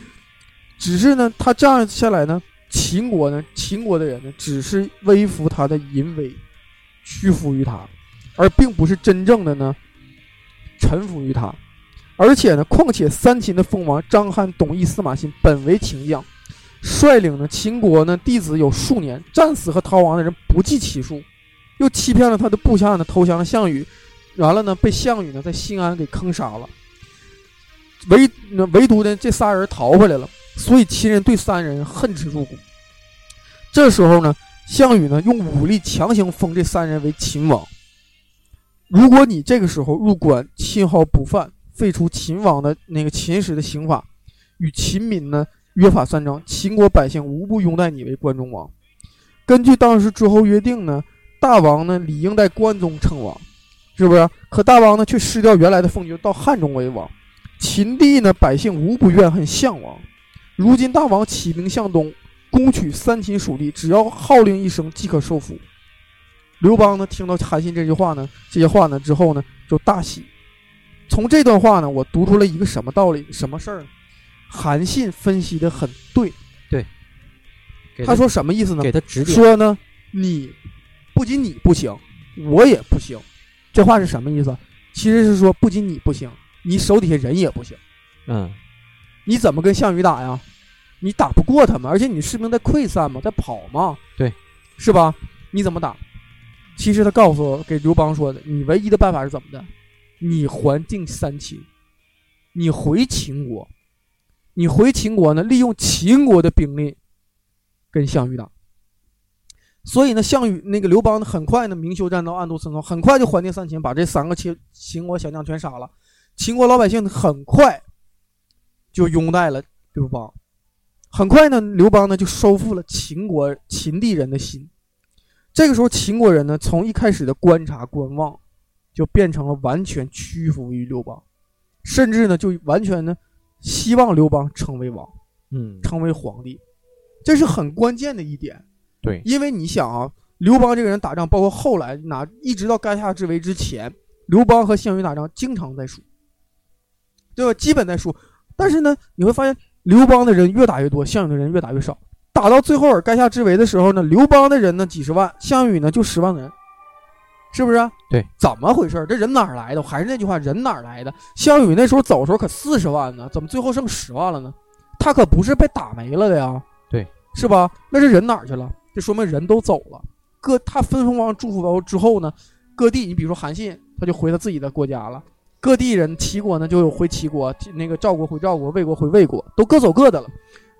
只是呢，他这样下来呢，秦国呢，秦国的人呢，只是微服他的淫威，屈服于他，而并不是真正的呢，臣服于他。而且呢，况且三秦的封王张邯、董翳、司马欣本为秦将，率领呢秦国呢弟子有数年，战死和逃亡的人不计其数，又欺骗了他的部下呢，投降了项羽，完了呢，被项羽呢在新安给坑杀了。唯唯独呢，这仨人逃回来了，所以秦人对三人恨之入骨。这时候呢，项羽呢用武力强行封这三人为秦王。如果你这个时候入关，信号不犯，废除秦王的那个秦时的刑法，与秦民呢约法三章，秦国百姓无不拥戴你为关中王。根据当时诸侯约定呢，大王呢理应在关中称王，是不是？可大王呢却失掉原来的封爵，到汉中为王。秦地呢，百姓无不怨恨项王。如今大王起兵向东，攻取三秦属地，只要号令一声即可收复。刘邦呢，听到韩信这句话呢，这些话呢之后呢，就大喜。从这段话呢，我读出了一个什么道理？什么事儿呢？韩信分析的很对。对他说什么意思呢？给他指点。说呢，你不仅你不行，我也不行。这话是什么意思？其实是说，不仅你不行，你手底下人也不行。嗯，你怎么跟项羽打呀？你打不过他们，而且你士兵在溃散嘛，在跑嘛，对，是吧？你怎么打？其实他告诉，给刘邦说的，你唯一的办法是怎么的？你还定三秦，你回秦国，你回秦国呢，利用秦国的兵力跟项羽打。所以呢，项羽那个刘邦呢，很快呢明修栈道，暗度陈仓，很快就还定三秦，把这三个秦秦国小将全杀了。秦国老百姓很快就拥戴了刘邦，很快呢，刘邦呢就收复了秦国秦地人的心。这个时候，秦国人呢从一开始的观察观望，就变成了完全屈服于刘邦，甚至呢就完全呢希望刘邦成为王，嗯，成为皇帝，这是很关键的一点。对，因为你想啊，刘邦这个人打仗，包括后来拿一直到垓下之围之前，刘邦和项羽打仗经常在输，对吧？基本在输。但是呢，你会发现刘邦的人越打越多，项羽的人越打越少。打到最后尔垓下之围的时候呢，刘邦的人呢几十万，项羽呢就十万人，是不是？对，怎么回事？这人哪儿来的？还是那句话，人哪儿来的？项羽那时候走的时候可四十万呢，怎么最后剩十万了呢？他可不是被打没了的呀，对，是吧？那这人哪儿去了？这说明人都走了。各他分封王祝福完之后呢，各地你比如说韩信，他就回他自己的国家了。各地人齐国呢就有回齐国，那个赵国回赵国，魏国回魏国，都各走各的了。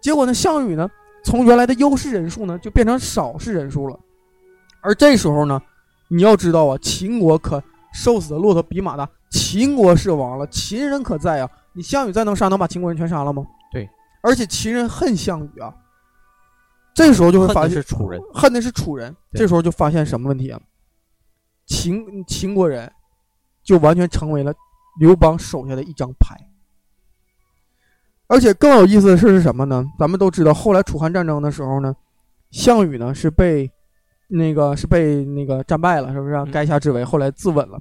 结果呢，项羽呢从原来的优势人数呢就变成少势人数了。而这时候呢，你要知道啊，秦国可瘦死的骆驼比马大，秦国是亡了，秦人可在啊。你项羽再能杀，能把秦国人全杀了吗？对，而且秦人恨项羽啊。这时候就会发现是楚人，恨的是楚人。这时候就发现什么问题啊？秦秦国人就完全成为了刘邦手下的一张牌。而且更有意思的是是什么呢？咱们都知道，后来楚汉战争的时候呢，项羽呢是被那个是被那个战败了，是不是、啊垓下之围，后来自刎了。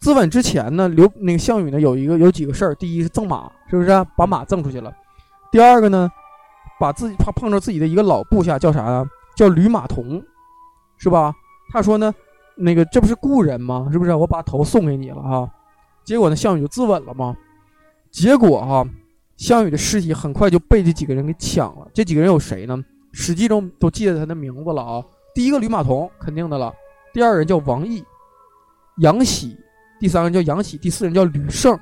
自刎之前呢，刘那个项羽呢有一个有几个事儿，第一是赠马，是不是、把马赠出去了？第二个呢，把自己他碰着自己的一个老部下叫啥呀？叫吕马童，是吧？他说呢，那个这不是故人吗？是不是？我把头送给你了哈。结果呢，项羽就自刎了嘛。结果哈，项羽的尸体很快就被这几个人给抢了。这几个人有谁呢？史记中都记得他的名字了啊。第一个吕马童肯定的了，第二人叫王毅、杨喜，第三个人叫杨喜，第四人叫吕胜，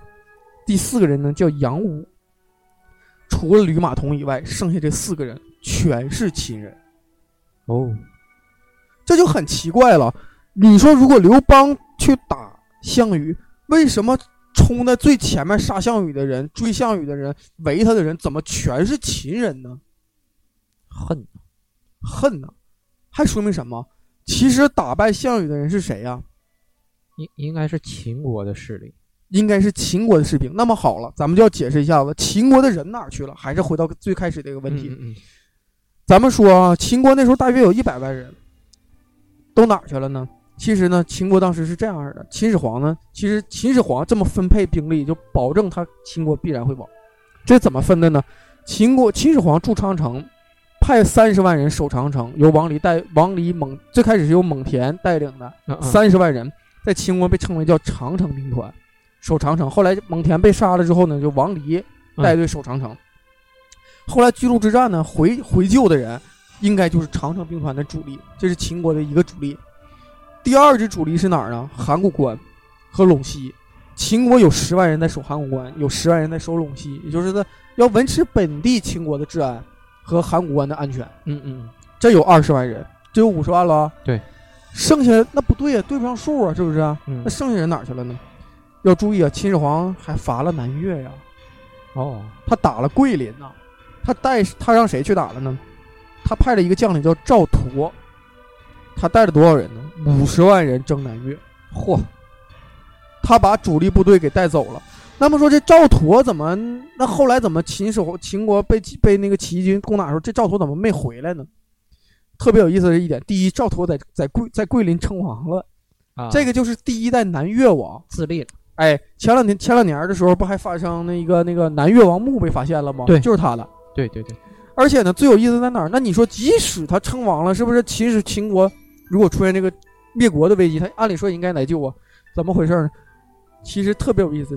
第四个人呢叫杨武。除了吕马童以外，剩下这四个人全是秦人。哦，这就很奇怪了。你说，如果刘邦去打项羽，为什么冲在最前面杀项羽的人、追项羽的人、围他的人，怎么全是秦人呢？恨，恨呢？还说明什么？其实打败项羽的人是谁呀、应应该是秦国的势力。应该是秦国的士兵。那么好了，咱们就要解释一下子，秦国的人哪去了？还是回到最开始这个问题。嗯嗯咱们说啊，秦国那时候大约有一百万人，都哪儿去了呢？其实呢，秦国当时是这样的，秦始皇呢，其实秦始皇这么分配兵力，就保证他秦国必然会亡。这怎么分的呢？秦国秦始皇筑长城，派三十万人守长城，由王离带王离蒙最开始是由蒙恬带领的三十万人，在秦国被称为叫长城兵团，守长城。后来蒙恬被杀了之后呢，就王离带队守长城。后来巨鹿之战呢，回回救的人应该就是长城兵团的主力，这是秦国的一个主力。第二支主力是哪儿呢？函谷关和陇西。秦国有十万人在守函谷关，有十万人在守陇西，也就是他要维持本地秦国的治安和函谷关的安全。嗯嗯这有二十万人，这有五十万了啊。对，剩下那不对呀、对不上数啊，是不是啊？嗯那剩下人哪儿去了呢？要注意啊，秦始皇还伐了南越呀、哦，他打了桂林呐、他带他让谁去打了呢？他派了一个将领叫赵佗，他带了多少人呢？五十万人征南越，嚯！他把主力部队给带走了。那么说这赵佗怎么？那后来怎么秦始皇秦国被被那个起义军攻打的时候，这赵佗怎么没回来呢？特别有意思的一点，第一，赵佗在在桂在桂林称王了，啊，这个就是第一代南越王。自立了。哎，前两天前两年的时候，不还发生那个那个南越王墓被发现了吗？对就是他的。对对对，而且呢，最有意思在哪儿？那你说，即使他称王了，是不是秦始秦国如果出现这个灭国的危机，他按理说应该来救啊？怎么回事呢？其实特别有意思，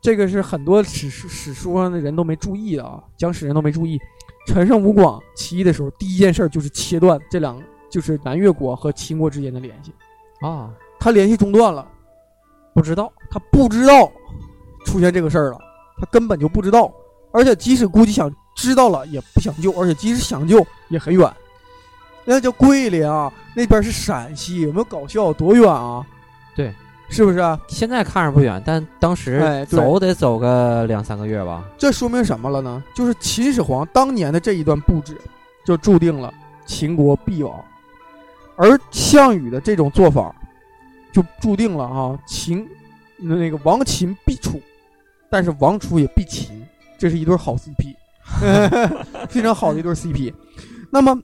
这个是很多史书史书上的人都没注意的啊，讲史人都没注意。陈胜吴广起义的时候，第一件事就是切断这两就是南越国和秦国之间的联系，啊，他联系中断了。不知道，他不知道出现这个事儿了，他根本就不知道，而且即使估计想知道了，也不想救，而且即使想救也很远。那叫桂林啊，那边是陕西，有没有搞笑？多远啊？对，是不是啊？现在看着不远，但当哎时对走得走个两三个月吧。这说明什么了呢？就是秦始皇当年的这一段布置，就注定了秦国必亡，而项羽的这种做法，就注定了啊秦那个亡秦必楚，但是亡楚也必秦，这是一对好 CP，非常好的一对 CP。那么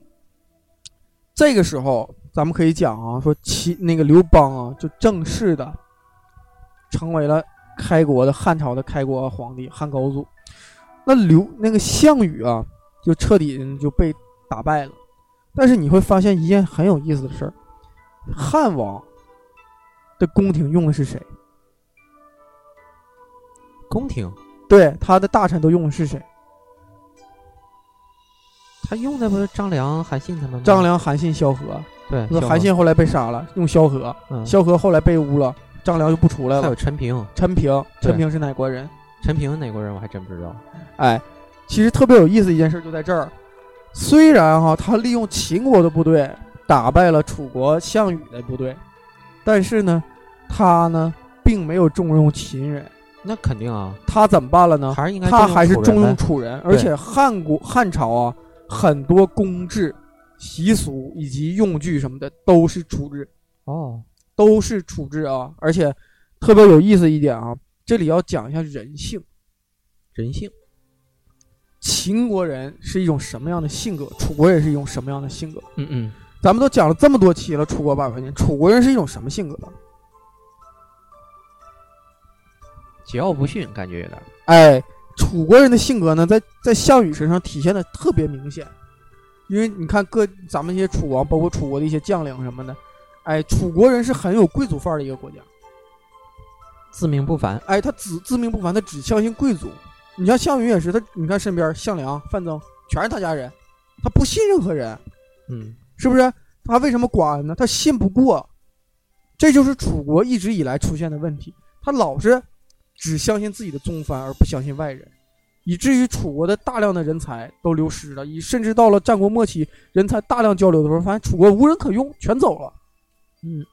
这个时候，咱们可以讲啊，说秦那个刘邦啊，就正式的成为了开国的汉朝的开国皇帝汉高祖。那刘那个项羽啊，就彻底就被打败了。但是你会发现一件很有意思的事儿，汉王的宫廷用的是谁？宫廷对，他的大臣都用的是谁？他用的不是张良、韩信他们吗？张良、韩信、萧何。对，那韩信后来被杀了，用萧何。嗯，萧何后来被污了，张良就不出来还有了。陈平，陈平，对陈平是哪国人？陈平哪国人我还真不知道。哎，其实特别有意思一件事就在这儿。虽然哈，他利用秦国的部队打败了楚国项羽的部队，但是呢，他呢并没有重用秦人，那肯定啊，他怎么办了呢？还是应该他还是重重用楚人，而且汉国汉朝啊，很多公制、习俗以及用具什么的都是处置，哦，都是处置啊。而且特别有意思一点啊，这里要讲一下人性。人性秦国人是一种什么样的性格？楚国人是一种什么样的性格？嗯嗯，咱们都讲了这么多期了，楚国八百年，楚国人是一种什么性格？桀骜不驯，感觉有点。哎，楚国人的性格呢，在在项羽身上体现的特别明显，因为你看各咱们一些楚王，包括楚国的一些将领什么的，哎，楚国人是很有贵族范儿的一个国家，自命不凡。哎，他只自命不凡，他只相信贵族。你像项羽也是，他你看身边项梁、范增全是他家人，他不信任何人，嗯，是不是？他为什么寡恩呢？他信不过，这就是楚国一直以来出现的问题。他老是只相信自己的宗藩，而不相信外人，以至于楚国的大量的人才都流失了。以甚至到了战国末期，人才大量交流的时候，发现楚国无人可用，全走了。嗯，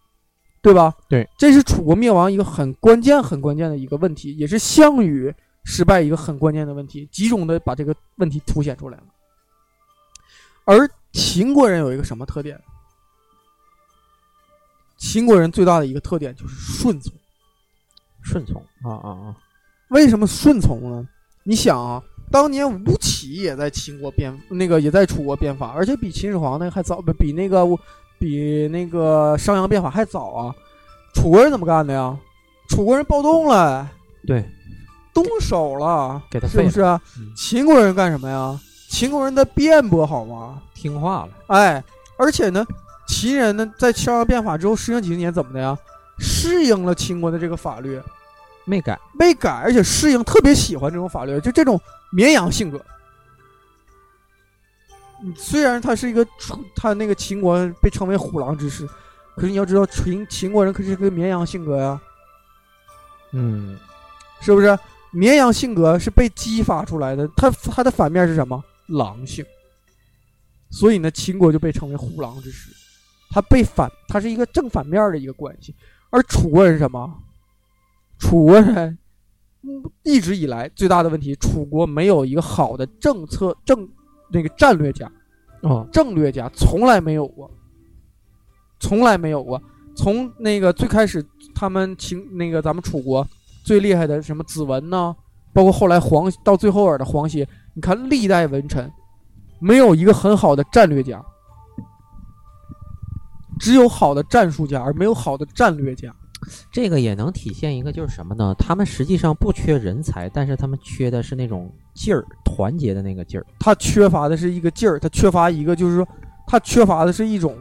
对吧？对，这是楚国灭亡一个很关键、很关键的一个问题，也是项羽失败一个很关键的问题，集中的把这个问题凸显出来了。而秦国人有一个什么特点？秦国人最大的一个特点就是顺从。顺从啊啊啊！为什么顺从呢？你想啊，当年吴起也在秦国变，那个也在楚国变法，而且比秦始皇那个还早，不比那个比那个商鞅变法还早啊。楚国人怎么干的呀？楚国人暴动了，对，动手了，给他废是不是啊？嗯秦国人干什么呀？秦国人在辩驳好吗？听话了。哎，而且呢，秦人呢在商鞅变法之后适应几十年，怎么的呀？适应了秦国的这个法律，没改，没改，而且适应，特别喜欢这种法律，就这种绵羊性格。嗯虽然他是一个楚，他那个秦国被称为虎狼之师，可是你要知道，秦秦国人可是个绵羊性格呀，嗯，是不是？绵羊性格是被激发出来的，他他的反面是什么？狼性。所以呢，秦国就被称为虎狼之师，他被反，他是一个正反面的一个关系。而楚国人是什么？楚国人，嗯，一直以来最大的问题，楚国没有一个好的政策政那个战略家，啊，政略家从来没有过，从来没有过。从那个最开始，他们秦那个咱们楚国最厉害的什么子文呐，包括后来黄到最后尔的黄歇，你看历代文臣，没有一个很好的战略家，只有好的战术家，而没有好的战略家。这个也能体现一个就是什么呢？他们实际上不缺人才，但是他们缺的是那种劲儿，团结的那个劲儿。他缺乏的是一个劲儿，他缺乏一个就是说，他缺乏的是一种，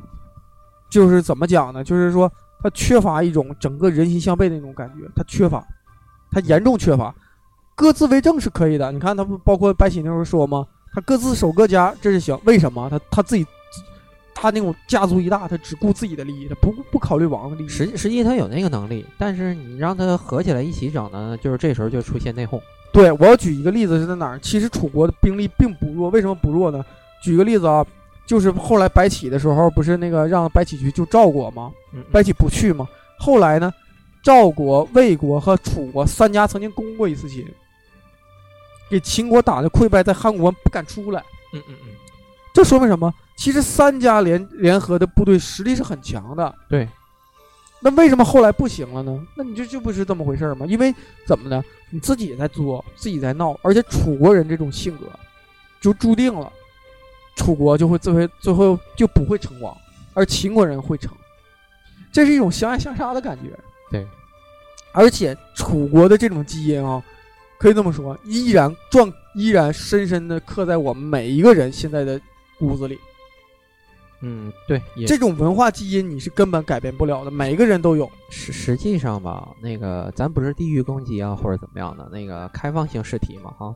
就是怎么讲呢？就是说他缺乏一种整个人心向背的那种感觉，他缺乏，他严重缺乏。各自为政是可以的，你看他不包括白起那时候说吗？他各自守各家，这是行。为什么？他他自己他那种家族一大，他只顾自己的利益，他不不考虑王的利益。实实际他有那个能力，但是你让他合起来一起整呢，就是这时候就出现内讧。对我要举一个例子是在哪儿？其实楚国的兵力并不弱，为什么不弱呢？举个例子啊，就是后来白起的时候，不是那个让白起去救赵国吗？嗯，白起不去吗？后来呢，赵国、魏国和楚国三家曾经攻过一次秦，给秦国打的溃败，在函谷关不敢出来。嗯嗯嗯，这说明什么？其实三家联联合的部队实力是很强的。对，那为什么后来不行了呢？那你这就不是这么回事儿吗？因为怎么呢？你自己也在作，自己在闹，而且楚国人这种性格，就注定了楚国就会最后最后就不会成王，而秦国人会成，这是一种相爱相杀的感觉。对，而且楚国的这种基因啊，可以这么说，依然壮，依然深深的刻在我们每一个人现在的骨子里。嗯，对，也这种文化基因你是根本改变不了的，每一个人都有。实实际上吧，那个咱不是地域攻击啊，或者怎么样的，那个开放性试题嘛，哈，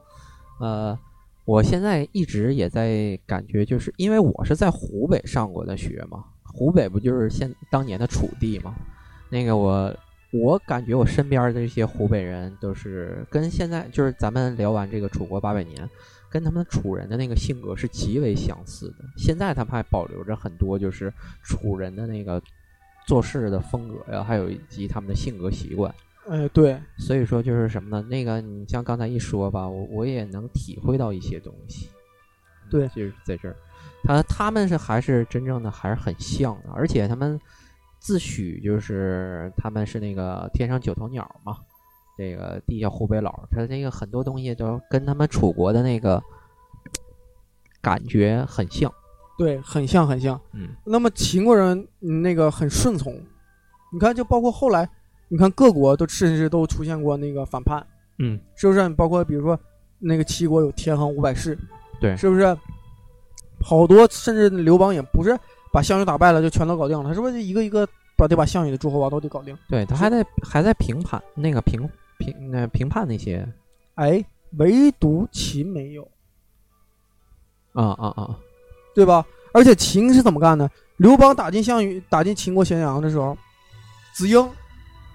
呃，我现在一直也在感觉，就是因为我是在湖北上过的学嘛，湖北不就是现当年的楚地嘛，那个我我感觉我身边的这些湖北人都是跟现在就是咱们聊完这个楚国八百年。跟他们楚人的那个性格是极为相似的，现在他们还保留着很多就是楚人的那个做事的风格呀，还有以及他们的性格习惯。哎，对，所以说就是什么呢？那个你像刚才一说吧，我我也能体会到一些东西。对，就是在这儿，他他们是还是真正的还是很像的，而且他们自诩就是他们是那个天上九头鸟嘛。这个地下湖北佬，他那个很多东西都跟他们楚国的那个感觉很像，对，很像很像。嗯，那么秦国人那个很顺从，你看，就包括后来，你看各国都甚至都出现过那个反叛，嗯，是不是？包括比如说那个齐国有天横五百士，对，是不是？好多甚至刘邦也不是把项羽打败了就全都搞定了，他是不是一个一个把得把项羽的诸侯王都得搞定？对他还在还在平叛那个平。评那评判那些，哎，唯独秦没有，啊啊啊，对吧？而且秦是怎么干的？刘邦打进项羽，打进秦国咸阳的时候，子婴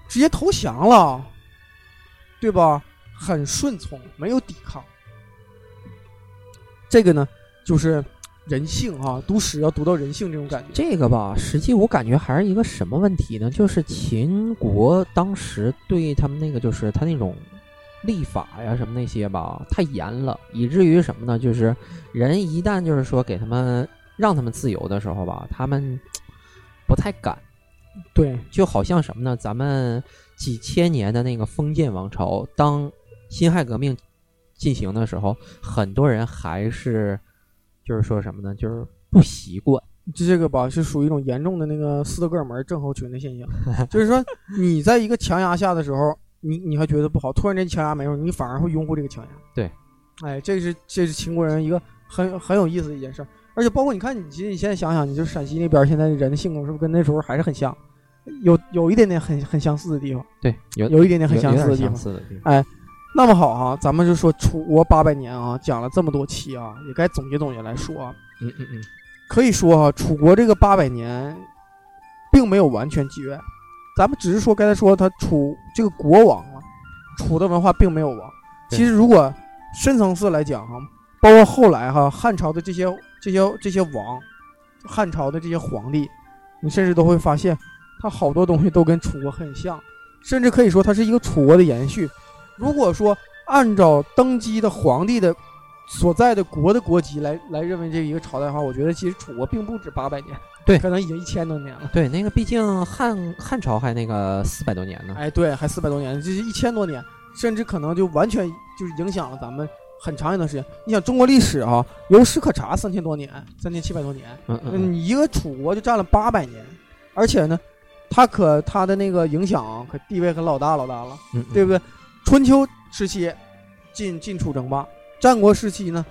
直接投降了，对吧？很顺从，没有抵抗。这个呢，就是人性啊，读史要读到人性这种感觉。这个吧，实际我感觉还是一个什么问题呢？就是秦国当时对他们那个，就是他那种立法呀什么那些吧，太严了，以至于什么呢？就是人一旦就是说给他们让他们自由的时候吧，他们不太敢。对，就好像什么呢？咱们几千年的那个封建王朝，当辛亥革命进行的时候，很多人还是就是说什么呢？就是不习惯。这这个吧，是属于一种严重的那个斯德哥尔摩症候群的现象，就是说你在一个强压下的时候，你你还觉得不好，突然间强压没有，你反而会拥护这个强压。对，哎，这是这是秦国人一个很很有意思的一件事儿，而且包括你看，你其实你现在想想，你就陕西那边现在人的性格是不是跟那时候还是很像？有有一点点很很相似的地方，对，有有一点点很相似的地方有点相。似的地方。哎，那么好哈、咱们就说楚国八百年啊，讲了这么多期啊，也该总结总结来说啊。嗯嗯嗯，可以说哈、楚国这个八百年，并没有完全绝，咱们只是说刚才说他楚这个国王啊，楚的文化并没有亡。其实如果深层次来讲哈、包括后来哈、汉朝的这些这些这些王，汉朝的这些皇帝，你甚至都会发现，他好多东西都跟楚国很像，甚至可以说它是一个楚国的延续。如果说按照登基的皇帝的所在的国的国籍来来认为这一个朝代的话，我觉得其实楚国并不止八百年，对可能已经一千多年了。对，那个毕竟汉汉朝还那个四百多年呢。哎，对，还四百多年，就是一千多年，甚至可能就完全就是影响了咱们很长一段时间。你想中国历史啊，有史可查三千多年，三千七百多年，嗯嗯嗯，你一个楚国就占了八百年，而且呢，他可他的那个影响可地位可老大老大了。嗯对不对？春秋时期晋晋楚争霸，战国时期呢，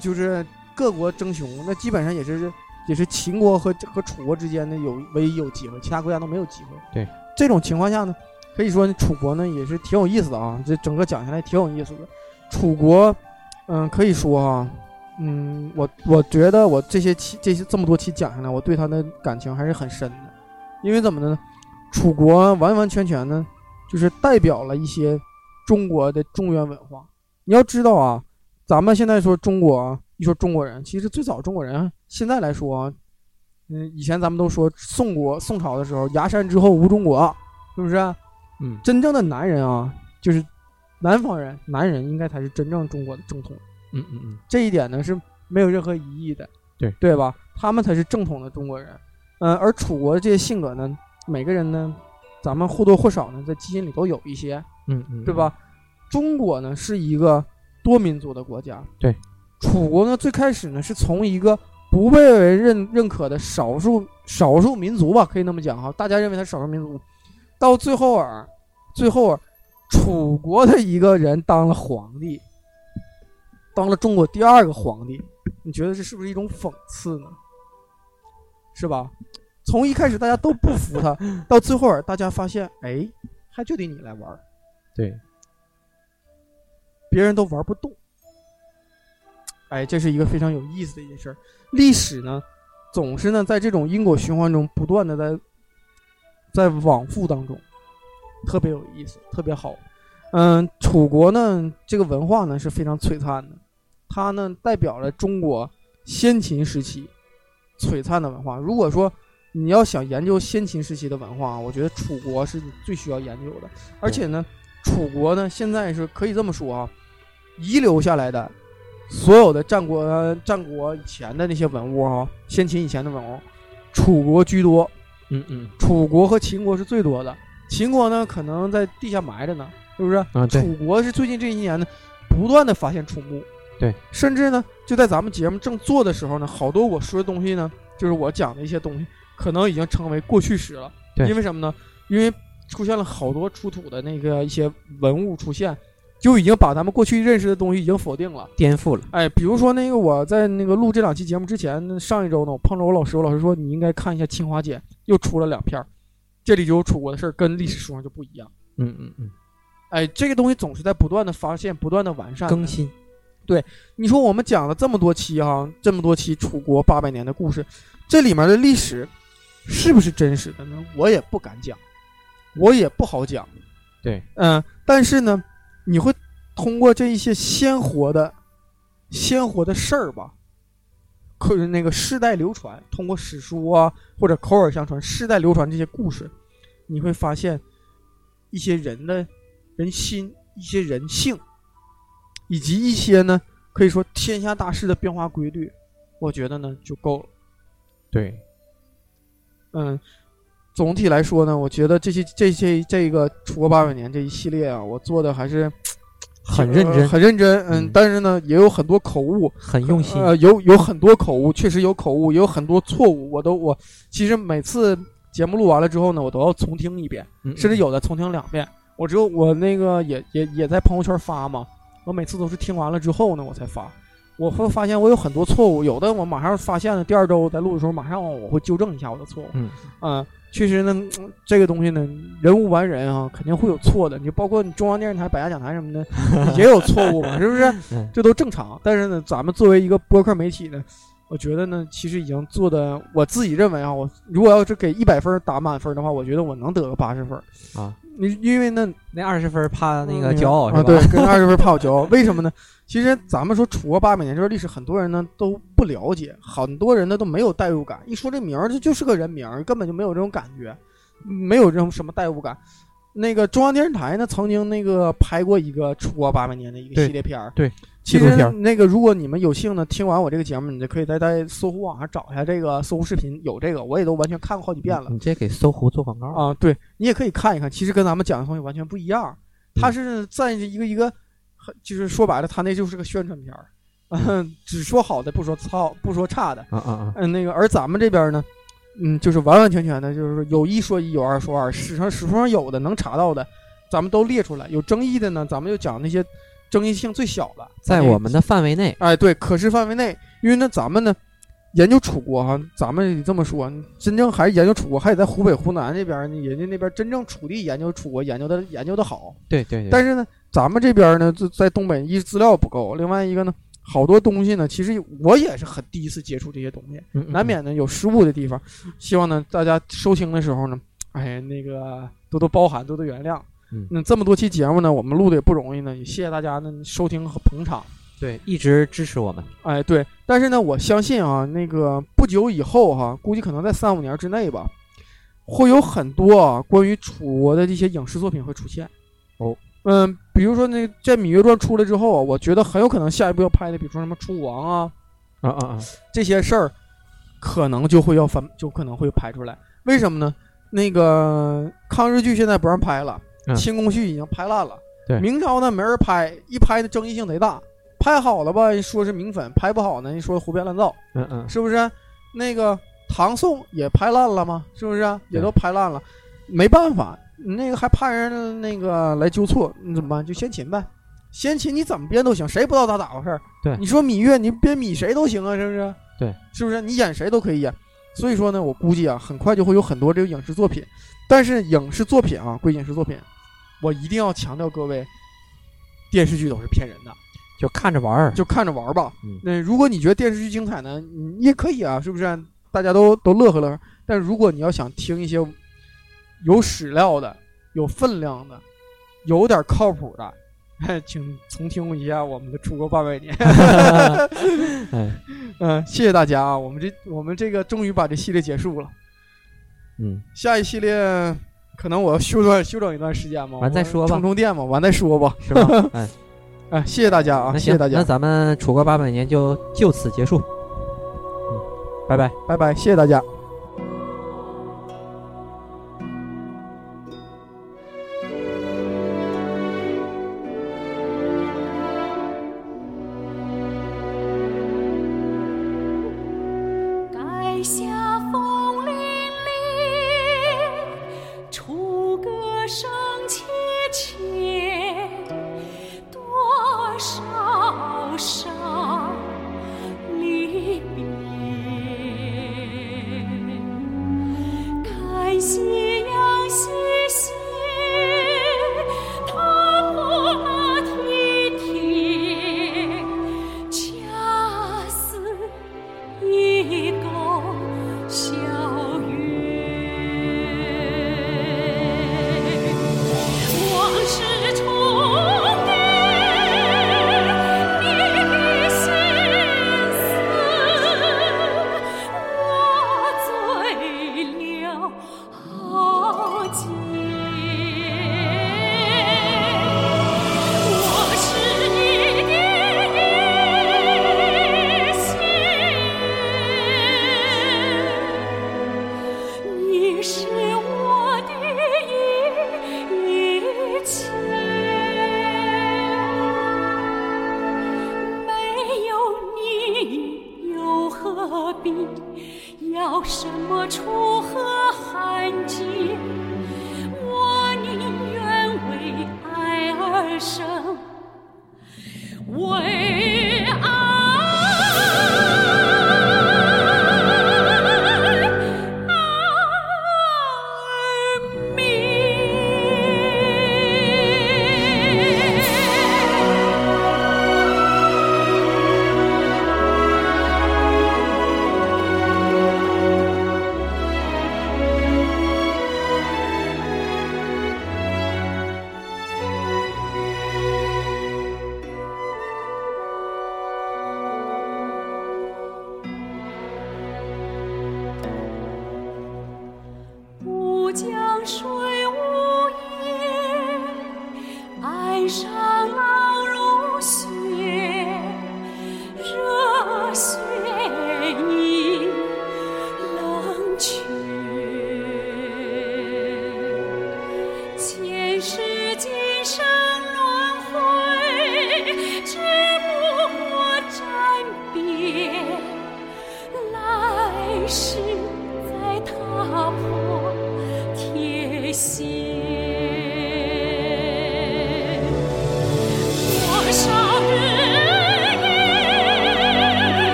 就是各国争雄，那基本上也是也是秦国和和楚国之间的有唯一有机会，其他国家都没有机会。对这种情况下呢，可以说呢楚国呢也是挺有意思的啊，这整个讲下来挺有意思的。楚国，嗯，可以说啊，嗯，我我觉得我这些期这些这么多期讲下来，我对他的感情还是很深的，因为怎么的呢？楚国完完全全呢，就是代表了一些中国的中原文化。你要知道啊，咱们现在说中国啊，一说中国人，其实最早中国人现在来说啊，嗯，以前咱们都说宋国宋朝的时候，崖山之后无中国，是不是？嗯，真正的男人啊，就是南方人，男人应该才是真正中国的正统。嗯嗯嗯，这一点呢是没有任何疑义的，对对吧？他们才是正统的中国人。嗯、而楚国的这些性格呢，每个人呢，咱们或多或少呢，在基因里都有一些，嗯嗯，对吧？中国呢是一个多民族的国家，对。楚国呢最开始呢是从一个不被为认认可的少数少数民族吧，可以那么讲哈，大家认为他少数民族，到最后啊，最后啊，楚国的一个人当了皇帝，当了中国第二个皇帝，你觉得这是不是一种讽刺呢？是吧？从一开始大家都不服他，到最后啊，大家发现，哎，还就得你来玩儿，对，别人都玩不动。哎，这是一个非常有意思的一件事儿。历史呢，总是呢在这种因果循环中不断的在在往复当中，特别有意思，特别好。嗯，楚国呢这个文化呢是非常璀璨的，它呢代表了中国先秦时期璀璨的文化。如果说你要想研究先秦时期的文化，我觉得楚国是最需要研究的。而且呢，楚国呢现在是可以这么说啊，遗留下来的所有的战国战国以前的那些文物啊、先秦以前的文物，楚国居多。嗯嗯楚国和秦国是最多的，秦国呢可能在地下埋着呢，是不是？啊，对，楚国是最近这一年呢，不断的发现楚墓，对，甚至呢，就在咱们节目正做的时候呢，好多我说的东西呢，就是我讲的一些东西，可能已经成为过去时了。对因为什么呢？因为出现了好多出土的那个一些文物出现，就已经把咱们过去认识的东西已经否定了。颠覆了，哎，比如说那个我在那个录这两期节目之前，上一周呢，我碰着我老师，我老师说你应该看一下清华简，又出了两篇儿，这里就有楚国的事儿，跟历史书上就不一样。嗯嗯嗯，哎，这个东西总是在不断的发现、不断的完善。更新，对你说我们讲了这么多期哈，这么多期楚国八百年的故事，这里面的历史是不是真实的呢？我也不敢讲，我也不好讲。对，嗯，但是呢，你会通过这一些鲜活的、鲜活的事儿吧，可那个世代流传，通过史书啊或者口耳相传、世代流传这些故事，你会发现一些人的人心、一些人性，以及一些呢可以说天下大事的变化规律，我觉得呢就够了。对，嗯，总体来说呢，我觉得这些这些这个楚国八百年这一系列啊，我做的还是很认真呃很认真。嗯，嗯但是呢，也有很多口误，很用心，呃，有有很多口误，确实有口误，也有很多错误。我都我其实每次节目录完了之后呢，我都要重听一遍，嗯甚至有的重听两遍。我只有我那个也也也在朋友圈发嘛，我每次都是听完了之后呢，我才发。我会发现我有很多错误，有的我马上发现了，第二周在录的时候马上我会纠正一下我的错误。嗯啊，确实呢，嗯这个东西呢，人无完人啊，肯定会有错的。你就包括你中央电视台、百家讲坛什么的，也有错误嘛，是不是？嗯这都正常。但是呢，咱们作为一个播客媒体呢，我觉得呢，其实已经做的，我自己认为啊，我如果要是给一百分打满分的话，我觉得我能得个八十分。啊，你因为那，那二十分怕那个嗯骄傲是吧？啊，对，跟二十分怕我骄傲。为什么呢？其实咱们说楚国八百年这段历史，很多人呢都不了解，很多人呢都没有代入感。一说这名儿，这就是个人名儿，根本就没有这种感觉，没有这种什么代入感。那个中央电视台呢，曾经那个拍过一个楚国八百年的一个系列片儿。纪录片那个如果你们有幸呢，听完我这个节目，你就可以在在搜狐网上找一下这个搜狐视频，有这个，我也都完全看过好几遍了。你这给搜狐做广告，啊，对你也可以看一看，其实跟咱们讲的东西完全不一样。它是在一个一个，就是说白了，它那就是个宣传片儿，嗯，只说好的，不说操，不说差的。啊啊啊，嗯，那个而咱们这边呢，嗯，就是完完全全的，就是有一说一，有二说二，史上史书上有的能查到的，咱们都列出来；有争议的呢，咱们就讲那些争议性最小的，在我们的范围内，哎，对，可视范围内，因为呢，咱们呢研究楚国哈，咱们这么说，真正还是研究楚国，还得在湖北、湖南这边呢，人家那边真正楚地研究楚国，研究的研究的好。对对对，但是呢，咱们这边呢，就在东北，一资料不够，另外一个呢，好多东西呢，其实我也是很第一次接触这些东西，嗯嗯难免呢有失误的地方。希望呢大家收听的时候呢，哎，那个多多包涵，多多原谅。嗯那这么多期节目呢，我们录的也不容易呢，也谢谢大家呢收听和捧场。对，一直支持我们。哎，对，但是呢，我相信啊，那个不久以后哈、估计可能在三五年之内吧，会有很多啊关于楚国的这些影视作品会出现。哦，嗯，比如说那在《芈月传》出来之后啊，我觉得很有可能下一步要拍的，比如说什么楚王啊啊啊啊！这些事儿，可能就会要翻，就可能会拍出来。为什么呢？那个抗日剧现在不让拍了，嗯清宫剧已经拍烂了。对明朝呢没人拍，一拍的争议性贼大。拍好了吧，说是名粉；拍不好呢，一说胡编乱造，嗯嗯，是不是？那个唐宋也拍烂了吗？是不是？也都拍烂了，没办法，那个还派人那个来纠错，你怎么办？就先秦呗，先秦你怎么编都行，谁不知道他咋回事儿？对你说芈月，你编芈谁都行啊，是不是？对，是不是？你演谁都可以演。所以说呢，我估计啊，很快就会有很多这个影视作品，但是影视作品啊，归影视作品，我一定要强调各位，电视剧都是骗人的。就看着玩儿。就看着玩儿吧。嗯那如果你觉得电视剧精彩呢，你也可以啊，是不是？大家都都乐呵乐呵。但如果你要想听一些有史料的、有分量的、有点靠谱的，请重听一下我们的《出国八百年》哎，嗯，谢谢大家啊！我们这我们这个终于把这系列结束了，嗯，下一系列可能我要休整休整一段时间嘛，完再说吧充充电嘛，完再说吧。是吧？哎，哎，谢谢大家啊，谢谢大家，那咱们楚国八百年就就此结束。嗯，拜拜。拜拜，谢谢大家。